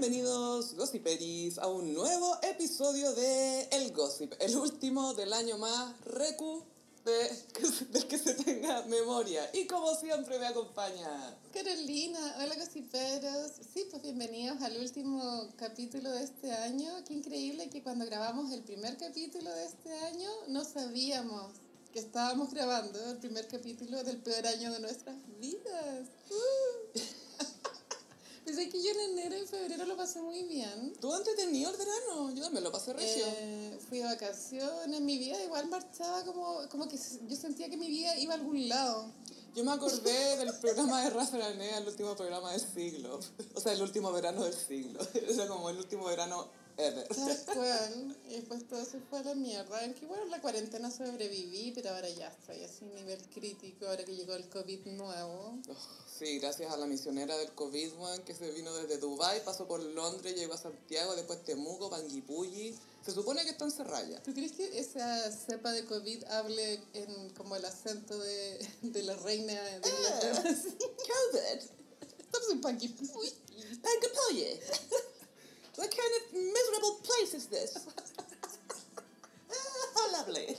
Bienvenidos, Gossiperis, a un nuevo episodio de El Gossip, el último del año más recu de, del que se tenga memoria. Y como siempre me acompaña. Carolina, hola gossiperos. Sí, pues bienvenidos al último capítulo de este año. Qué increíble que cuando grabamos el primer capítulo de este año no sabíamos que estábamos grabando el primer capítulo del peor año de nuestras vidas. Uh. Pensé que yo en enero y febrero lo pasé muy bien. ¿Tú antes tenías el verano? Yo también lo pasé regio. Eh, fui de vacaciones, mi vida igual marchaba como, como que yo sentía que mi vida iba a algún lado. Yo me acordé del programa de Rafa Aranea, el último programa del siglo. O sea, el último verano del siglo. Era como el último verano ever. Tal cual. Y después todo se fue a la mierda. En que bueno, la cuarentena sobreviví, pero ahora ya estoy así nivel crítico, ahora que llegó el COVID nuevo. Oh, sí, gracias a la misionera del COVID, one, que se vino desde Dubai pasó por Londres, llegó a Santiago, después Temuco, Panguipulli. Se supone que está en Serraya. ¿Tú crees que esa cepa de COVID hable en como el acento de, de la reina de Inglaterra? Ah, COVID. Estamos en Panguipulli. Panguipulli. What kind of miserable place is this? How lovely.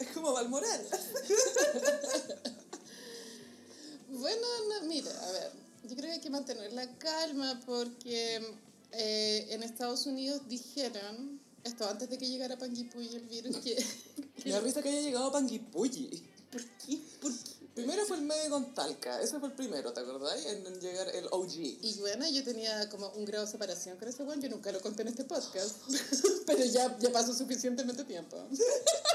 Es como Balmoral. Bueno, no, mira, a ver, yo creo que hay que mantener la calma porque eh, en Estados Unidos dijeron, esto antes de que llegara Panguipulli el virus, que... Me da risa que haya llegado Panguipulli. ¿Por qué? ¿Por qué? Primero fue el medio con Talca, ese fue el primero, ¿te acordáis? En, en llegar el OG. Y bueno, yo tenía como un grado de separación con ese weón, yo nunca lo conté en este podcast, pero ya, ya pasó suficientemente tiempo.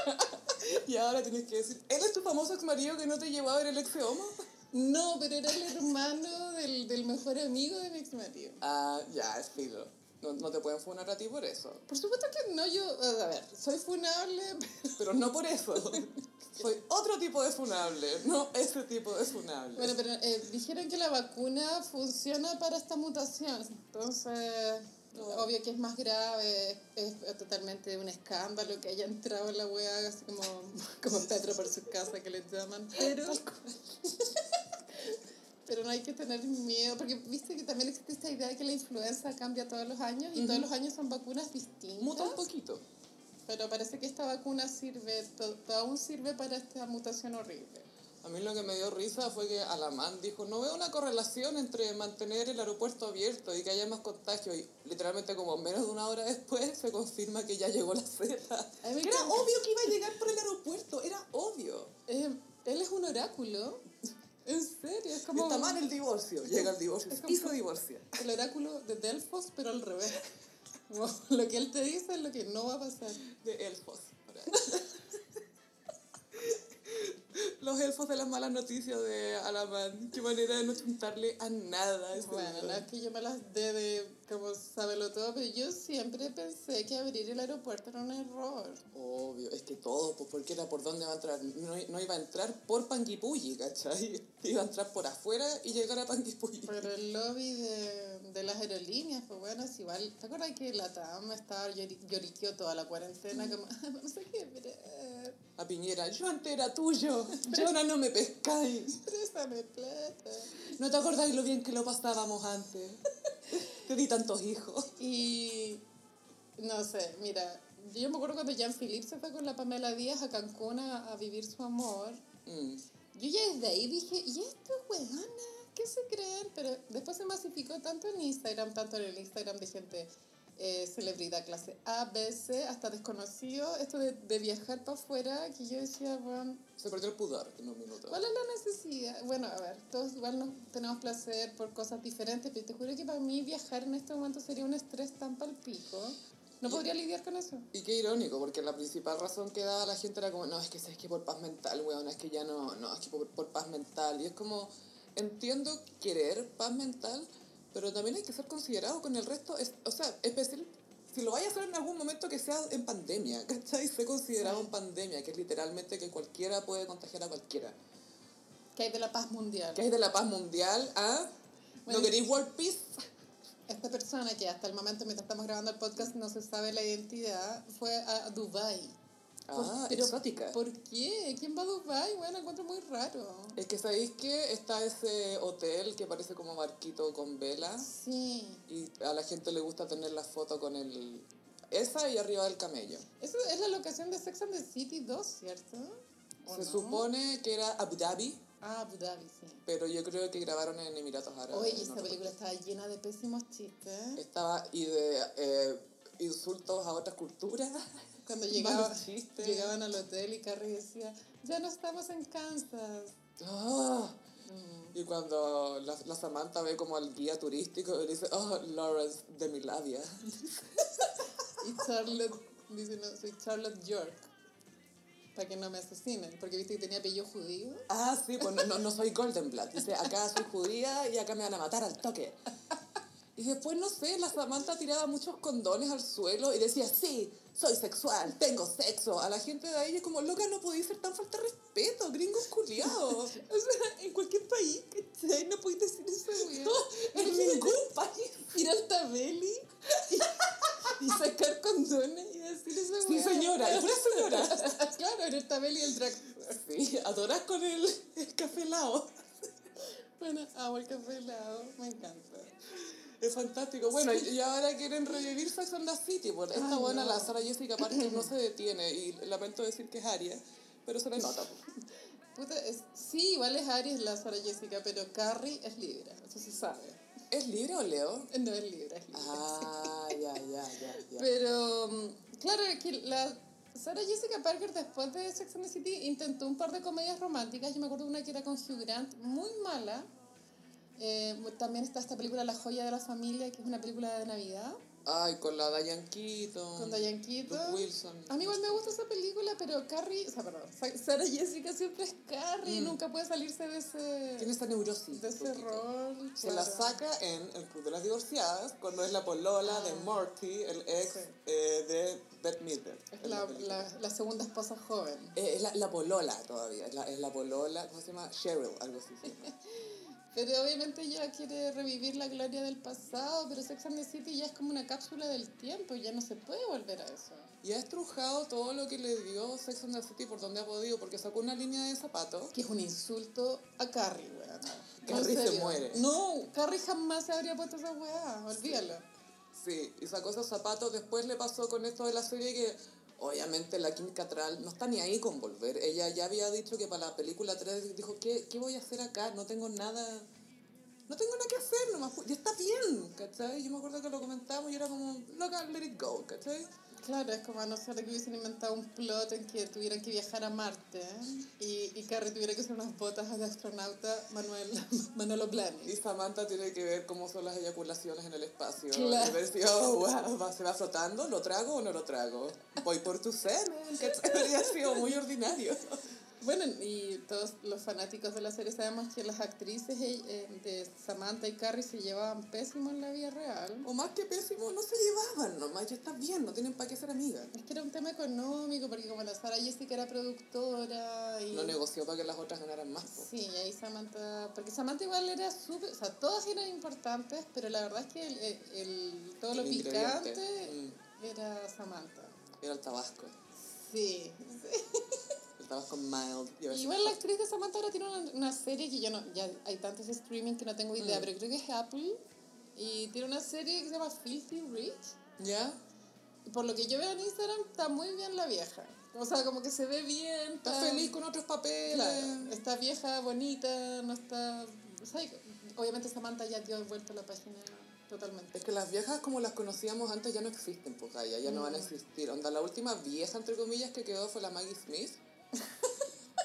y ahora tienes que decir, ¿él es tu famoso ex marido que no te llevó a ver el ex homo? No, pero era el hermano del, del mejor amigo de mi ex marido. Ah, ya, es filo. No, no te pueden funar a ti por eso. Por supuesto que no, yo, a ver, soy funable, Pero no por eso. Soy otro tipo de funable, no ese tipo de funable. Bueno, pero eh, dijeron que la vacuna funciona para esta mutación. Entonces, obvio que es más grave, es, es totalmente un escándalo que haya entrado en la weá, así como, como Petro por su casa que le llaman. Pero, pero no hay que tener miedo, porque viste que también existe esta idea de que la influenza cambia todos los años y todos los años son vacunas distintas. Muta un poquito. Pero parece que esta vacuna sirve, to- to- aún sirve para esta mutación horrible. A mí lo que me dio risa fue que Alamán dijo, no veo una correlación entre mantener el aeropuerto abierto y que haya más contagios. Y literalmente como menos de una hora después se confirma que ya llegó la Z. Era obvio que iba a llegar por el aeropuerto, era obvio. Eh, él es un oráculo. En serio, es como Está mal el divorcio, llega el divorcio, es como- y se divorcia. el oráculo de Delfos, pero al revés. Como lo que él te dice es lo que no va a pasar. De elfos. Los elfos de las malas noticias de Alamán. Qué manera de no chuntarle a nada. ese Bueno, no es que yo me las dé de como sábelo todo, pero yo siempre pensé que abrir el aeropuerto era un error. Obvio, es que todo, pues porque era por dónde va a entrar. No, no iba a entrar por Panguipulli, ¿cachai? Iba a entrar por afuera y llegar a Panguipulli. Pero el lobby de, de las aerolíneas, pues bueno, es igual. ¿Te acuerdas que la TAM estaba llori- lloriqueó toda la cuarentena? Como, "Ah, vamos a quebrar, A Piñera, yo antes era tuyo, yo ahora no me pescáis. préstame plata. ¿No te acordáis lo bien que lo pasábamos antes? Te di tantos hijos. Y no sé, mira, yo me acuerdo cuando Jean-Philippe se fue con la Pamela Díaz a Cancún a, a vivir su amor. Mm. Yo ya desde ahí dije, ¿y esto, weona? ¿Qué se creen? Pero después se masificó tanto en Instagram, tanto en el Instagram de gente eh, celebridad clase A, B, C, hasta desconocido, esto de, de viajar para afuera, que yo decía, bueno, Se perdió el pudor en un minuto. ¿cuál es la necesidad? Bueno, a ver, todos igual nos tenemos placer por cosas diferentes, pero te juro que para mí viajar en este momento sería un estrés tan palpico. No podría lidiar con eso. Y qué irónico, porque la principal razón que daba la gente era como, no, es que es que por paz mental, weón, es que ya no, no, es que por, por paz mental. Y es como, entiendo querer paz mental, pero también hay que ser considerado con el resto, es, o sea, especial, si lo vaya a hacer en algún momento que sea en pandemia, ¿cachai? Sé considerado Sí. en pandemia, que es literalmente que cualquiera puede contagiar a cualquiera. Que hay de la paz mundial. ¿Qué es de la paz mundial? ¿Ah? Bueno, ¿No queréis world peace? Esta persona que hasta el momento, mientras estamos grabando el podcast, no se sabe la identidad, fue a Dubai Ah, pero exótica. ¿Por qué? ¿Quién va a Dubai? Bueno, encuentro muy raro. Es que sabéis que está ese hotel que parece como barquito con velas Sí. y a la gente le gusta tener la foto con el... Esa y arriba del camello. Eso es la locación de Sex and the City 2, ¿cierto? ¿O Se no? supone que era Abu Dhabi, Ah, Abu Dhabi, sí. pero yo creo que grabaron en Emiratos Árabes. Oye, esa película estaba llena de pésimos chistes. Estaba y de eh, insultos a otras culturas. Cuando llegaba, llegaban al hotel y Carrie decía, ya no estamos en Kansas. Ah. Mm. Y cuando la, la Samantha ve como al guía turístico y dice, oh, Lawrence de Milavia. Y Charlotte dice, no, soy Charlotte York. Para que no me asesinen. Porque viste que tenía apellido judío. Ah, sí, pues no, no, no soy Goldenblatt. Dice, acá soy judía y acá me van a matar al toque. Y después, no sé, la Samantha tiraba muchos condones al suelo y decía, sí, soy sexual, tengo sexo. A la gente de ahí es como, loca, no podéis ser tan falta de respeto, gringos culiados. O sea, en cualquier país, ¿cachai? No podéis decir eso, güey. en ningún país. Ir al Tabeli y, y sacar condones y decir eso, Sí, señora, es una señora. claro, en el Tabeli y el drag. Sí, adorás con el, el café helado. Bueno, amo el café helado, me encanta. Es fantástico. Bueno, y y ahora quieren revivir Sex and the City. Pues esta Ay, buena, no. la Sarah Jessica Parker, no se detiene. Y lamento decir que es Aria, pero se le nota. Puta, es- sí, igual es Aries la Sara Jessica, pero Carrie es Libra, eso se sabe. ¿Es libre o Leo? No es Libra, es Libra. Ah, ya, ya, ya, ya. Pero, mm, claro, es que la Sarah Jessica Parker después de Sex and the City intentó un par de comedias románticas. Yo me acuerdo de una que era con Hugh Grant, muy mala. Eh, también está esta película La joya de la familia, que es una película de Navidad, Ay, con la Diane Keaton. con Diane Keaton. Wilson. A mí igual me gusta esa película, pero Carrie, o sea, perdón, Sa- Sarah Jessica siempre es Carrie, Mm. nunca puede salirse de Tiene ese, esta neurosis. de ese rol. Se la claro. saca en El Club de las Divorciadas, cuando es la polola de Ah. Morty, el ex Sí. eh, de Beth Midler. Es la, película. la, la segunda esposa joven. Eh, es la, la polola todavía, es la, es la polola, ¿cómo se llama? Cheryl, algo así. Pero obviamente ella quiere revivir la gloria del pasado, pero Sex and the City ya es como una cápsula del tiempo, ya no se puede volver a eso. Y ha estrujado todo lo que le dio Sex and the City por donde ha podido, porque sacó una línea de zapatos. Que es un insulto a Carrie, weá. Carrie se muere. No, Carrie jamás se habría puesto esa weá, olvídalo. Sí, y sacó esos zapatos. Después le pasó con esto de la serie que, obviamente, la Kim Cattrall no está ni ahí con volver. Ella ya había dicho que para la película 3 dijo, ¿qué, qué voy a hacer acá? No tengo nada... No tengo nada que hacer nomás. Ya está bien, ¿cachai? Yo me acuerdo que lo comentamos y era como, loca, let it go, ¿cachai? Claro, es como a no ser que hubiesen inventado un plot en que tuvieran que viajar a Marte y, y Carrie tuviera que hacer unas botas de astronauta Manuel, Manolo Y Blahnik. Samantha tiene que ver cómo son las eyaculaciones en el espacio. Claro. Y ver si, oh, wow, va- ¿se va flotando? ¿Lo trago o no lo trago? Voy por tu semen, que habría sido muy ordinario. Bueno, y todos los fanáticos de la serie sabemos que las actrices eh, de Samantha y Carrie se llevaban pésimo en la vida real. O más que pésimo, no se llevaban nomás, ya está bien, no tienen para qué ser amigas. Es que era un tema económico, porque como la Sara Jessica era productora y... No negoció para que las otras ganaran más. po. Sí, y ahí Samantha, porque Samantha igual era súper, o sea, todas eran importantes, pero la verdad es que el, el- todo lo El picante mm, era Samantha. era el tabasco. Sí. El tabasco mild. Igual la actriz de Samantha ahora tiene una, una serie que yo no, ya hay tantos streaming que no tengo idea, Mm. pero creo que es Apple, y tiene una serie que se llama Filthy Rich. ¿Ya? Por lo que yo veo en Instagram, está muy bien la vieja. O sea, como que se ve bien. Está feliz con otros papeles. Claro, está vieja, bonita, no está... o sea, obviamente Samantha ya dio vuelta la página totalmente. Es que las viejas como las conocíamos antes ya no existen, pues Gaia, ya no van a existir. Onda, la última vieja, entre comillas, que quedó fue la Maggie Smith,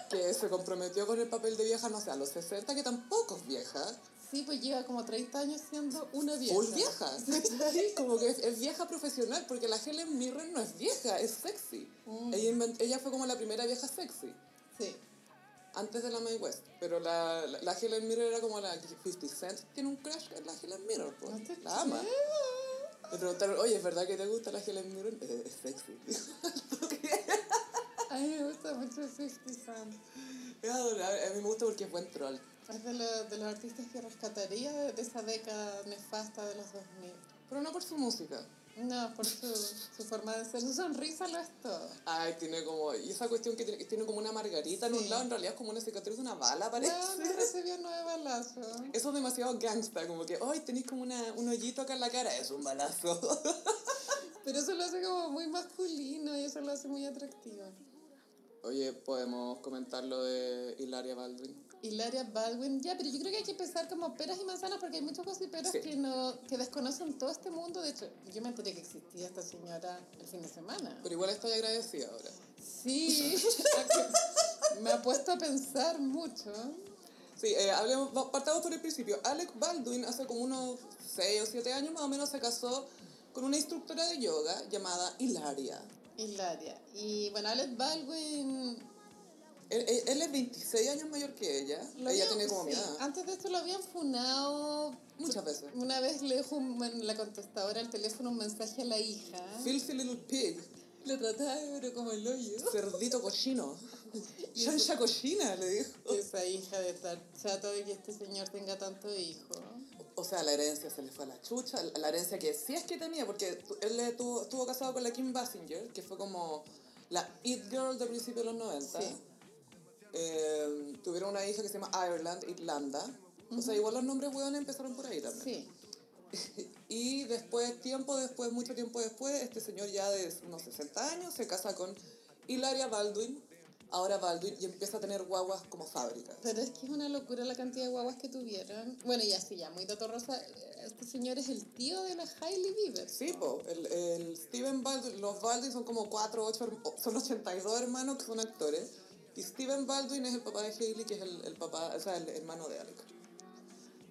que se comprometió con el papel de vieja, no sé, a los 60, que tampoco es vieja, Sí, pues lleva como 30 años siendo una vieja. full vieja, ¿cachai? Como que es, es vieja profesional, porque la Helen Mirren no es vieja, es sexy. Mm. Ella, ella fue como la primera vieja sexy. Sí. Antes de la Mae West, pero la, la, la Helen Mirren era como la 50 Cent, tiene un crush en la Helen Mirren, pues, No la ama. Le preguntaron, oye, ¿es verdad que te gusta la Helen Mirren? Es, es sexy. A mí me gusta mucho 50 Cent. Es adorable. A mí me gusta porque es buen troll. Es de, lo- de los artistas que rescataría de, de esa década nefasta de los 2000. Pero no por su música. No, por su, su forma de ser. Su sonrisa lo es todo. Ay, tiene como... Y esa cuestión que tiene, tiene como una margarita en Sí. un lado, en realidad es como una cicatriz de una bala, parece. No, no recibió nueve balazos. Eso es demasiado gangsta, como que, ay, tenéis como una, un hoyito acá en la cara, es un balazo. Pero eso lo hace como muy masculino y eso lo hace muy atractivo. Oye, podemos comentar lo de Hilaria Baldwin. Hilaria Baldwin, ya, pero yo creo que hay que pensar como peras y manzanas porque hay muchos gossiperos Sí. que, no, que desconocen todo este mundo. De hecho, yo me enteré que existía esta señora el fin de semana. Pero igual estoy agradecida ahora. Sí, me ha puesto a pensar mucho. Sí, eh, hablemos, partamos por el principio. Alec Baldwin hace como unos 6 o 7 años más o menos se casó con una instructora de yoga llamada Hilaria. Hilaria. Y bueno, Alec Baldwin. Él, él- él es 26 años mayor que ella. lo ella habían- tiene como sí. Antes de esto lo habían funado. Muchas veces. Una vez le dejó en la contestadora del teléfono un mensaje a la hija. Filthy little pig. Lo trataba de pero como el hoyo. Cerdito cochino. Chancha cochina, le dijo. Esa hija de estar chata de que este señor tenga tanto hijo. O sea, la herencia se le fue a la chucha. La herencia que sí es que tenía, porque él le tuvo- estuvo casado con la Kim Basinger, que fue como la It Girl de principios de los 90. Sí. Eh, tuvieron una hija que se llama Ireland, Irlanda. O sea, igual los nombres hueones empezaron por ahí también. Sí. Y después, tiempo después, mucho tiempo después, este señor ya de unos 60 años se casa con Hilaria Baldwin, ahora Baldwin, y empieza a tener guaguas como fábricas. Pero es que es una locura la cantidad de guaguas que tuvieron. Bueno, y así ya, muy dato rosa. Este señor es el tío de la Hailey Bieber. Sí, po, el, el Steven Baldwin, los Baldwin son como 4, 8, son 82 hermanos que son actores. Y Steven Baldwin es el papá de Hailey, que es el, el papá, o sea, el hermano de Alec.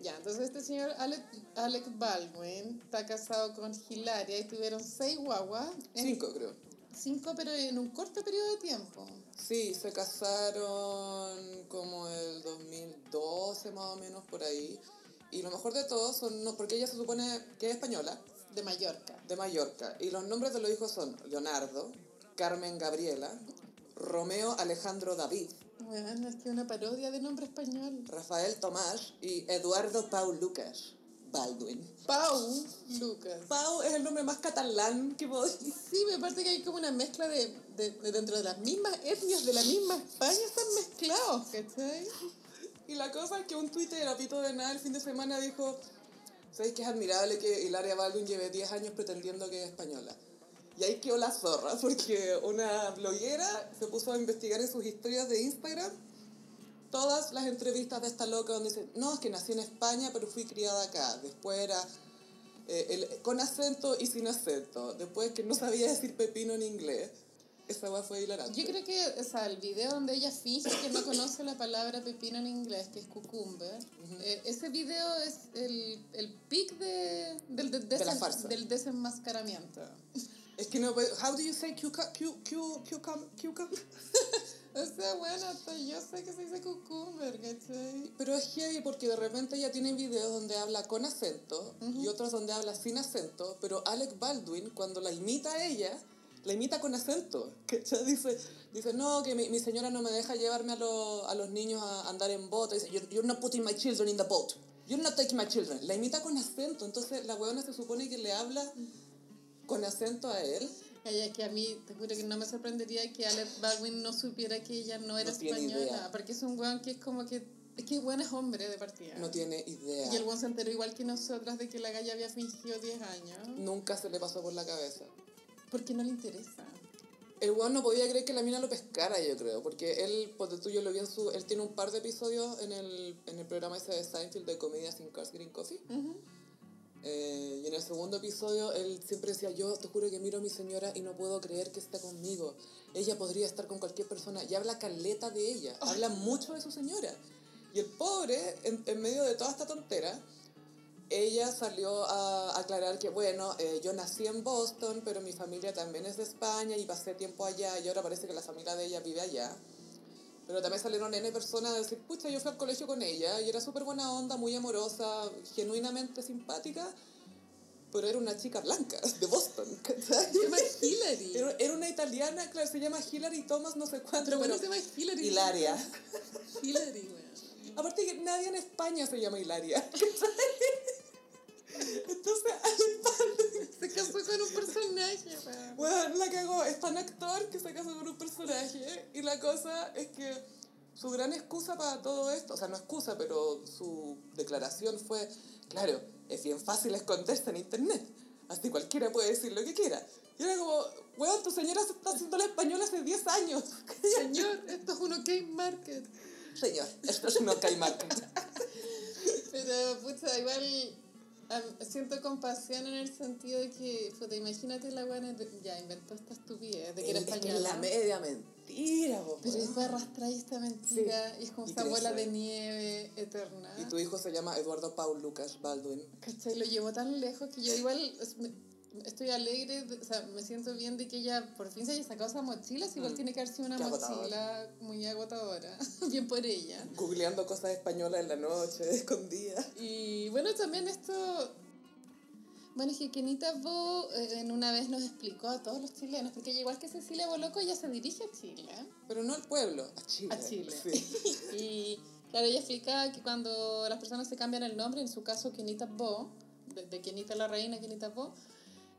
Ya, entonces este señor Alec, Alec Baldwin está casado con Hilaria y tuvieron seis guaguas. en- Cinco, creo. Cinco, pero en un corto periodo de tiempo. Sí, se casaron como el 2012 más o menos por ahí. Y lo mejor de todo son, no, porque ella se supone que es española, De Mallorca. de Mallorca. Y los nombres de los hijos son Leonardo, Carmen Gabriela, Romeo Alejandro David, Bueno, es que una parodia de nombre español. Rafael Tomás y Eduardo Paul Lucas Baldwin. Pau Lucas. Pau es el nombre más catalán que podéis. Sí, me parece que hay como una mezcla de, de, de dentro de las mismas etnias de la misma España están mezclados, ¿cachai? Y la cosa es que un Twitter a Pito de nada el fin de semana dijo, ¿sabéis que es admirable que Hilaria Baldwin lleve 10 años pretendiendo que es española? Y ahí quedó la zorra, porque una bloguera se puso a investigar en sus historias de Instagram todas las entrevistas de esta loca donde dice, no, es que nací en España, pero fui criada acá. Después era eh, el- con acento y sin acento. Después que no sabía decir pepino en inglés. Esa weá fue hilarante. Yo creo que, o sea, el video donde ella finge que no conoce la palabra pepino en inglés, que es cucumber, eh, ese video es el, el pic de, del, de- De la farsa. del desenmascaramiento. Es que no, how do you say cucum, cu, cu, cucum, cucum? O sea, bueno, hasta yo sé que se dice cucumber, ¿cachai? Pero es heavy porque de repente ella tiene videos donde habla con acento y otros donde habla sin acento, pero Alec Baldwin, cuando la imita a ella, la imita con acento. ¿cachai? Dice, dice no, que mi, mi señora no me deja llevarme a, los a los niños a andar en bote. Dice, you're, you're not putting my children in the boat. You're not taking my children. La imita con acento. Entonces la weona se supone que le habla con acento a él. Ay, es que a mí, te juro que no me sorprendería que Alec Baldwin no supiera que ella no era No española, idea. porque es un weón que es como que, es que weón es hombre de partida. No tiene idea. Y el weón se enteró igual que nosotras de que la galla había fingido 10 años, Nunca se le pasó por la cabeza. Porque no le interesa. El weón no podía creer que la mina lo pescara, yo creo, porque él, pues tú, yo lo vi en su, él tiene un par de episodios en el, en el programa ese de Seinfeld de comedia sin Cars Green Coffee. Ujú. Eh, y en el segundo episodio él siempre decía, yo te juro que miro a mi señora y no puedo creer que está conmigo. Ella podría estar con cualquier persona. Y habla caleta de ella, habla mucho de su señora. Y el pobre, en, en medio de toda esta tontera, ella salió a aclarar que, bueno, eh, yo nací en Boston, pero mi familia también es de España y pasé tiempo allá y ahora parece que la familia de ella vive allá. Pero también salieron N personas a decir, pucha, yo fui al colegio con ella y era súper buena onda, muy amorosa, genuinamente simpática, pero era una chica blanca de Boston, ¿cachai? Se llama Hillary. Era, era una italiana, claro, se llama Hillary Thomas, no sé cuánto, Pero bueno, se llama Hillary. Hilaria. Hillary, weón. Aparte que nadie en España se llama Hilaria, ¿cachai? Entonces, Baldwin Se casó con un personaje. Bueno, la cagó. Es tan actor que se casó con un personaje. Y la cosa es que su gran excusa para todo esto, o sea, no excusa, pero su declaración fue, claro, es bien fácil esconderse en internet. Así cualquiera puede decir lo que quiera. Y era como, weón, tu señora se está haciendo la española hace 10 años. Señor, esto es un OK Market. Señor, esto es un ok market. Pero, pucha, igual am, siento compasión en el sentido de que, puta, imagínate la buena, ya inventó esta estupidez de que era Es que es española. la media mentira, po, Pero después arrastráis esta mentira y es como esta bola de nieve eterna. Y tu hijo se llama Eduardo Paul Lucas Baldwin. ¿Cachai? Lo llevó tan lejos que yo igual es- me- estoy alegre, de- o sea, me siento bien de que ella por fin se haya sacado esa mochila, si igual Mm. tiene que haber sido una Qué mochila agotadora. muy agotadora, bien por ella. Googleando cosas españolas en la noche, escondidas. Y bueno, también esto, bueno, es que Kenita Bo eh, en una vez nos explicó a todos los chilenos, porque ella igual que Cecilia Boloco, ella se dirige a Chile. Pero no al pueblo, a Chile. A Chile. Sí. Y claro, ella explicaba que cuando las personas se cambian el nombre, en su caso Kenita Bo, de, de Kenita la reina, Kenita Bo,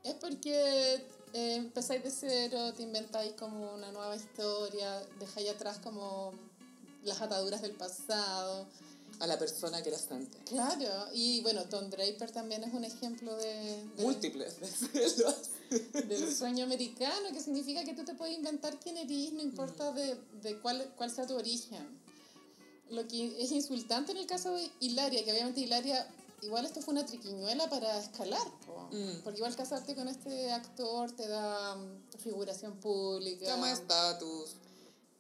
es porque eh, empezáis de cero, te inventáis como una nueva historia, dejáis atrás como las ataduras del pasado. A la persona que eras antes. Claro, y bueno, Tom Draper también es un ejemplo de, de- Múltiples veces del sueño americano, que significa que tú te puedes inventar quién eres, no importa de, de cuál, cuál sea tu origen. Lo que es insultante en el caso de Hilaria, que obviamente Hilaria, igual esto fue una triquiñuela para escalar, po. Mm. porque igual casarte con este actor te da mm, figuración pública. Llama estatus.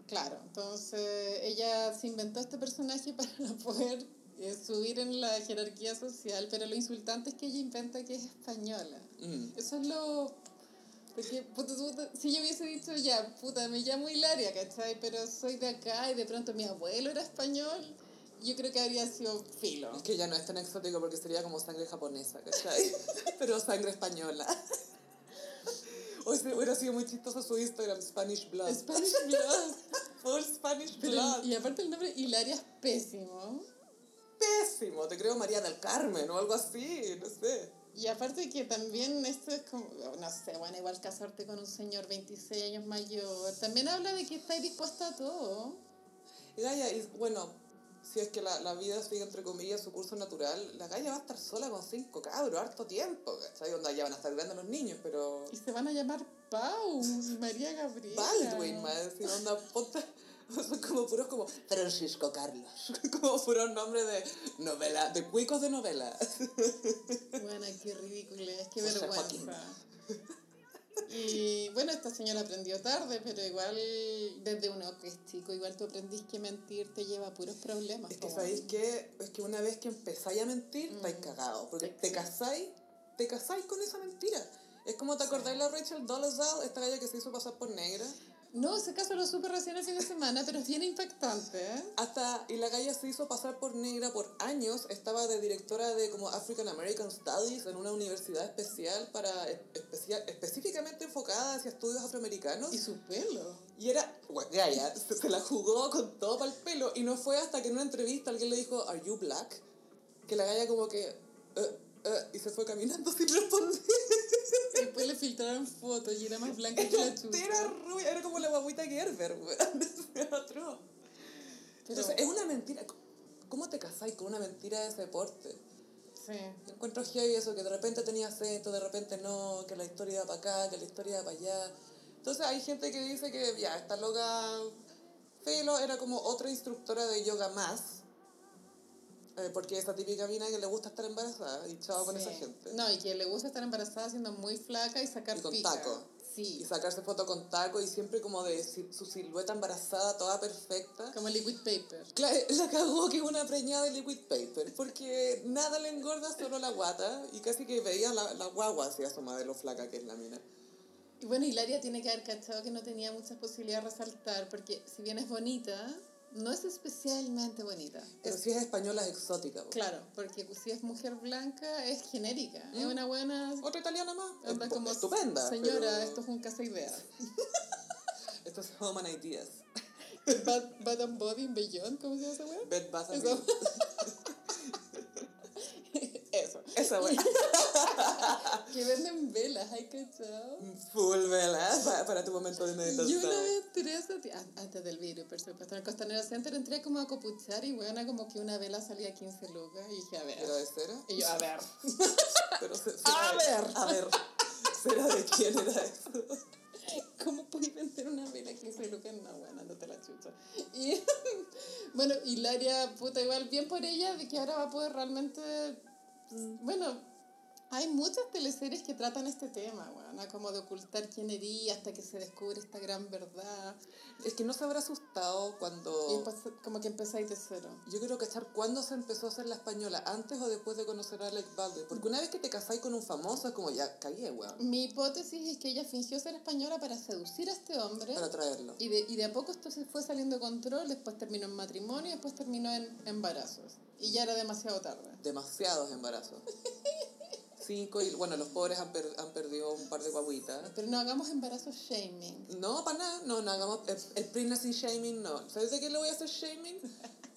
Claro, entonces ella se inventó este personaje para poder eh, subir en la jerarquía social, pero lo insultante es que ella inventa que es española. Mm. Eso es lo... Porque, puta, tú- si yo hubiese dicho, ya, puta, me llamo Hilaria, ¿cachai? Pero soy de acá y de pronto mi abuelo era español, yo creo que habría sido filo. Es que ya no es tan exótico porque sería como sangre japonesa, ¿cachai? Pero sangre española. O sea, hubiera sido muy chistoso su Instagram, Spanish Blood. Spanish Blood. Full Spanish Pero- Blood. y aparte el nombre Hilaria es pésimo. Pésimo, te creo María del Carmen o algo así, no sé. Y aparte que también esto es como, no sé, bueno, igual casarte con un señor 26 años mayor, también habla de que estáis dispuesta a todo. Y y bueno, si es que la, la vida sigue entre comillas su curso natural, la Gaia va a estar sola con cinco cabros, harto tiempo, ¿cachai? Onda, ya van a estar grandes los niños, pero... Y se van a llamar Pau y María Gabriela. Baldwin, más decir, onda, ponte... Son como puros como Francisco Carlos, como puros nombres de novela, de cuicos de novela. Bueno, qué ridículo, es que vergüenza. Y bueno, esta señora aprendió tarde, pero igual desde uno que es chico, igual tú aprendís que mentir te lleva a puros problemas. Es que sabéis que es que una vez que empezáis a mentir, Mm. estáis cagados. Porque te casáis, te casáis con esa mentira. Es como te acordáis la Rachel Dolezal, esta galla que se hizo pasar por negra. No, ese caso lo supe recién el fin de semana, pero es bien impactante, ¿eh? Hasta, y la galla se hizo pasar por negra por años. Estaba de directora de como African American Studies en una universidad especial para, especial, específicamente enfocada hacia estudios afroamericanos. Y su pelo. Y era, bueno, Gaia, se, se la jugó con todo para el pelo. Y no fue hasta que en una entrevista alguien le dijo, ¿Are you black? Que la Gaia como que, "Eh, eh", y se fue caminando sin responder. Después le filtraron fotos y era más blanca que la Era chucha. entera rubia, era como la guaguita Gerber, weón. Era otro. Pero- Entonces, es una mentira. ¿Cómo te casáis con una mentira de ese porte? Sí. Encuentro heavy eso, que de repente tenía acento, de repente no, que la historia iba para acá, que la historia iba para allá. Entonces hay gente que dice que ya, esta loca Felo era como otra instructora de yoga más. Eh, porque esa típica mina que le gusta estar embarazada y chao con Sí. esa gente. No, y que le gusta estar embarazada siendo muy flaca y sacar Y con pica. taco. Y Sí. sacarse foto con taco y siempre como de su silueta embarazada toda perfecta. Como liquid paper. Claro, la cagó que es una preñada de liquid paper, porque nada le engorda, solo la guata, y casi que veía la, la guagua así asomada de lo flaca que es la mina. Y bueno, Hilaria tiene que haber cachado que no tenía muchas posibilidades de resaltar, porque si bien es bonita, no es especialmente bonita. Pero Es- si es española es exótica. Claro, porque si es mujer blanca es genérica. Es Mm. una buena... Otra italiana más. Anda estu- como, estupenda. Señora, pero esto es un casa idea. Esto es Human Ideas. Bad, Bad and Body Beyond, ¿cómo se llama esa weá? Bed Bath and. Esa que venden velas, ¿hay cachado? Full vela para, para tu momento de meditación. Yo una vez entré a antes del virus, por supuesto, en el Costanera Center entré como a copuchar y bueno, como que una vela salía a 15 lucas y dije, a ver. ¿Era de cera? Y yo, a ver. Pero se- A de- ver. A ver. ¿Será de quién era eso? ¿Cómo puedes vender una vela a 15 lucas? No, bueno, no te la chucha. Y bueno, Hilaria, puta, igual bien por ella de que ahora va a poder realmente. Bueno, hay muchas teleseries que tratan este tema, bueno, como de ocultar quién eres hasta que se descubre esta gran verdad. Es que no se habrá asustado cuando... después como que empezáis de cero. Yo quiero cachar cuándo se empezó a hacer la española, antes o después de conocer a Alec Baldwin. Porque una vez que te casáis con un famoso es como ya cagué, weón. Mi hipótesis es que ella fingió ser española para seducir a este hombre. Para traerlo. Y de, y de a poco esto se fue saliendo de control, después terminó en matrimonio y después terminó en embarazos. Y ya era demasiado tarde. Demasiados embarazos. Cinco y bueno, los pobres han, per- han perdido un par de guaguitas. Pero no hagamos embarazos shaming. No, para nada, no, no hagamos el, el pregnancy shaming, no. ¿Sabes de qué le voy a hacer shaming?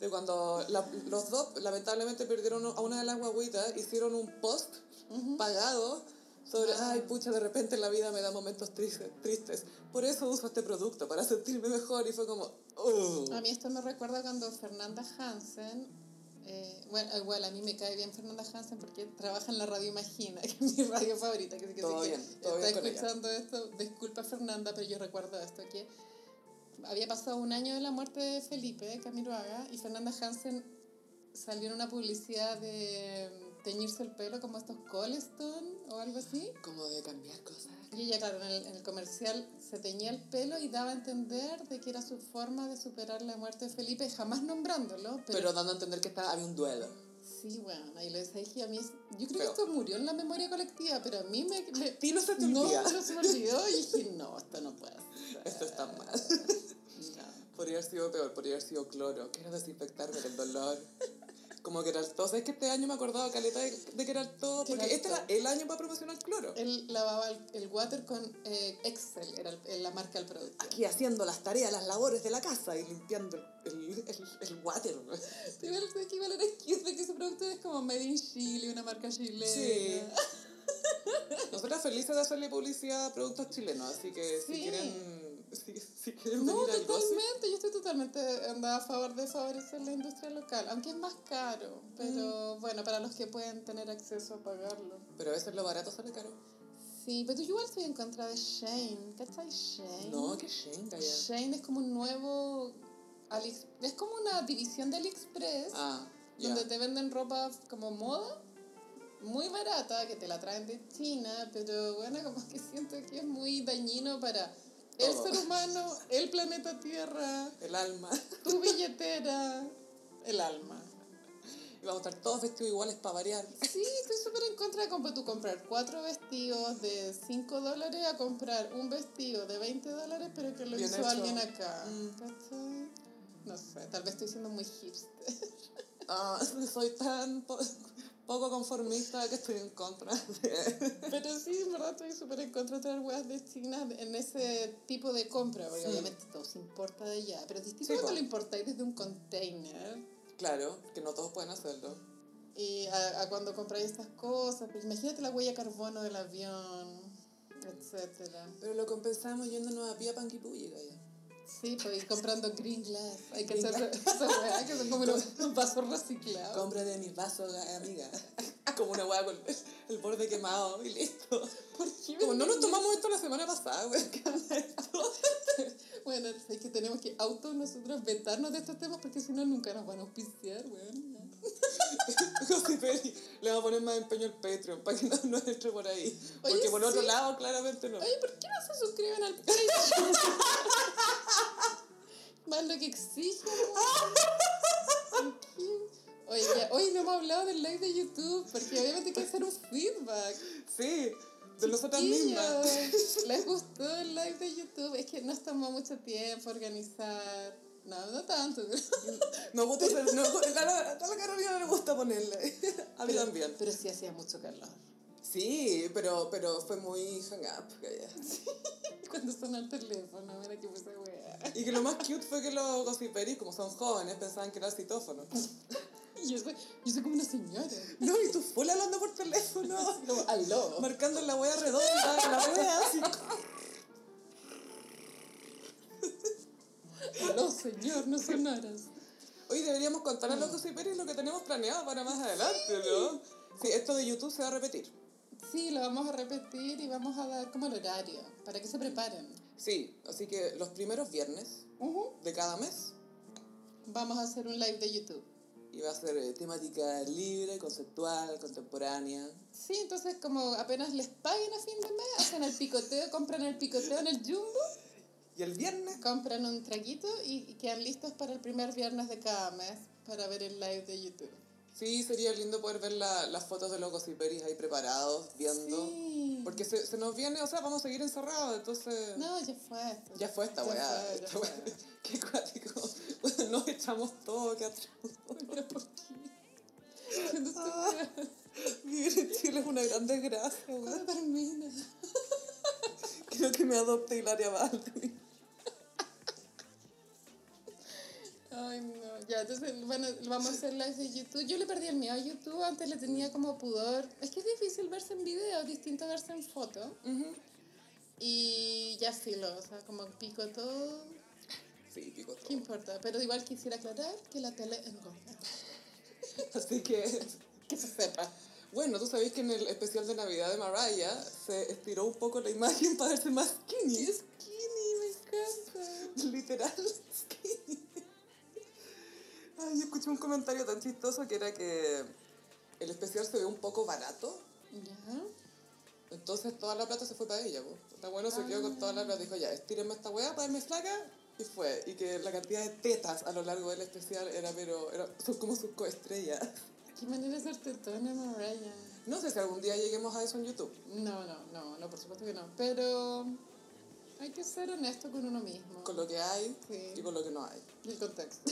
De cuando la- los dos lamentablemente perdieron a una de las guaguitas, hicieron un post pagado sobre, ay, pucha, de repente en la vida me da momentos tristes, tristes. Por eso uso este producto, para sentirme mejor. Y fue como, "Ugh". A mí esto me recuerda cuando Fernanda Hansen, eh, bueno, igual a mí me cae bien Fernanda Hansen porque trabaja en la radio Imagina, que es mi radio favorita. Que, que, Todo que bien, todo está bien con ella. escuchando esto, disculpa Fernanda, pero yo recuerdo esto, que había pasado un año de la muerte de Felipe Camiroaga y Fernanda Hansen salió en una publicidad de teñirse el pelo como estos Coleston o algo así. como de cambiar cosas. Y ella, claro, en el, en el comercial se teñía el pelo y daba a entender de que era su forma de superar la muerte de Felipe, jamás nombrándolo, pero, Pero dando a entender que estaba, había un duelo. sí, bueno, ahí lo decía a mí, yo creo Feo. que esto murió en la memoria colectiva, pero a mí me... me- ti no se te no, no se me olvidó y dije, no, esto no puede ser. Esto está mal. No. Podría haber sido peor, podría haber sido cloro. Quiero desinfectarme del dolor. Como que era todo. ¿Sabes que este año me acordaba, Caleta, de, de que era todo? Que Porque este era el año para promocionar cloro. Él lavaba el, el water con eh, Excel, era el- la marca del producto. Aquí haciendo las tareas, las labores de la casa y limpiando el, el, water. güey. Igual, sé que igual era porque ese producto es como Made in Chile, una marca chilena. Sí. Nosotras felices de hacerle publicidad a productos chilenos, así que si Sí. quieren, si, si No, totalmente. Yo estoy totalmente andada a favor de favorecer la industria local, aunque es más caro. Pero bueno, para los que pueden tener acceso a pagarlo. Pero a veces lo barato sale caro. Sí, pero yo igual estoy en contra de Shane. ¿Cachai Shane? No, que shame, calla. Shane es como un nuevo. Alix- Es como una división de AliExpress Ah, donde te venden ropa como moda. Muy barata, que te la traen de China, pero bueno, como que siento que es muy dañino para el ser humano, el planeta Tierra, El alma. tu billetera, el alma. Y vamos a estar todos vestidos iguales para variar. Sí, estoy súper en contra de comprar, tú comprar cuatro vestidos de 5 dólares a comprar un vestido de 20 dólares, pero que lo Bien hizo hecho. alguien acá. Mm. No sé, tal vez estoy siendo muy hipster. Ah, soy tan poco conformista que estoy en contra de... Pero sí, en verdad estoy súper en contra de traer weas de China en ese tipo de compra, porque Sí. obviamente todo se importa de allá. Pero es distinto Sí, cuando lo importáis desde un container Claro, que no todos pueden hacerlo. y a, a cuando compráis estas cosas. Pues imagínate la huella carbono del avión, etcétera. Pero lo compensamos yéndonos a pie a Panquipulli, calla. Sí, pues comprando green glass. Hay que Green echar esa que son como unos vasos reciclados. Compra de mis vasos, amiga. Como una hueá con el, borde quemado y listo. ¿Por qué Como no nos tomamos esto la semana pasada, güey. Bueno, es que tenemos que auto nosotros vetarnos de estos temas porque si no nunca nos van a auspiciar, weón. José le vamos a poner más empeño al Patreon para que no nos entre por ahí. Oye, Porque por otro sí. lado, claramente no. Oye, ¿por qué no se suscriben al Patreon? Más lo que exigen. Oye, ya, hoy no hemos hablado del live de YouTube porque obviamente hay que hacer un feedback. Sí, de nosotras mismas. ¿Les gustó el live de YouTube? Es que nos tomó mucho tiempo organizar. No, no tanto. Nos gusta hacer, a la, la Carolina no le gusta ponerle. A mí Pero, también. pero sí hacía mucho calor. Sí, pero, pero fue muy hang up, calla. Cuando sonó el teléfono, mira que puse wea. Y que lo más cute fue que los gossiperis, como son jóvenes, pensaban que era el citófono. Y yo soy, yo soy como una señora. No, y tú full hablando por teléfono. Como, aló. Marcando la wea redonda, la wea así. Aló, señor, no son horas. Hoy deberíamos contar a los gossiperis lo que tenemos planeado para más adelante, ¿no? Sí, esto de YouTube se va a repetir. Sí, lo vamos a repetir y vamos a dar como el horario, para que se preparen. Sí, así que los primeros viernes de cada mes Vamos a hacer un live de YouTube. y va a ser eh, temática libre, conceptual, contemporánea. Sí, entonces como apenas les paguen a fin de mes, hacen el picoteo, compran el picoteo en el Jumbo, Y el viernes, compran un traguito y y quedan listos para el primer viernes de cada mes para ver el live de YouTube. sí, sería lindo poder ver la- las fotos de los gossiperis ahí preparados, viendo. Sí. Porque se, se nos viene, o sea, vamos a seguir encerrados, entonces... No, ya fue esto. Ya fue esta Ya weá. fue, esta weá. fue. Qué cuático. Bueno, nos echamos todo, qué atroz. ¿Pero por qué? ¿Cuándo se Ah. Vivir en Chile es una gran desgracia, weá. ¿Cuándo termina? Quiero que me adopte Hilaria Baldwin. Ay, no. Ya, entonces, bueno, vamos a hacer live de YouTube. Yo le perdí el miedo a YouTube, antes le tenía como pudor. Es que es difícil verse en video, es distinto a verse en foto. Y ya filo, o sea, como pico todo, Sí, pico ¿qué todo. importa? Pero igual quisiera aclarar que la tele engorda. Así que, Que se sepa. bueno, tú sabéis que en el especial de Navidad de Mariah se estiró un poco la imagen para verse más skinny. Skinny, me encanta. Literal skinny. Ay, yo escuché un comentario tan chistoso que era que el especial se ve un poco barato. Ya. Entonces toda la plata se fue para ella. Está bueno, se quedó con toda la plata. Dijo, ya, estírenme esta weá para verme flaca. Y fue. Y que la cantidad de tetas a lo largo del especial era, pero, era, son como sus coestrellas. Qué manera de ser tetona, Mariah. No sé si algún día lleguemos a eso en YouTube. No, no, no, no, por supuesto que no. Pero hay que ser honesto con uno mismo. Con lo que hay Sí. y con lo que no hay. Y el contexto.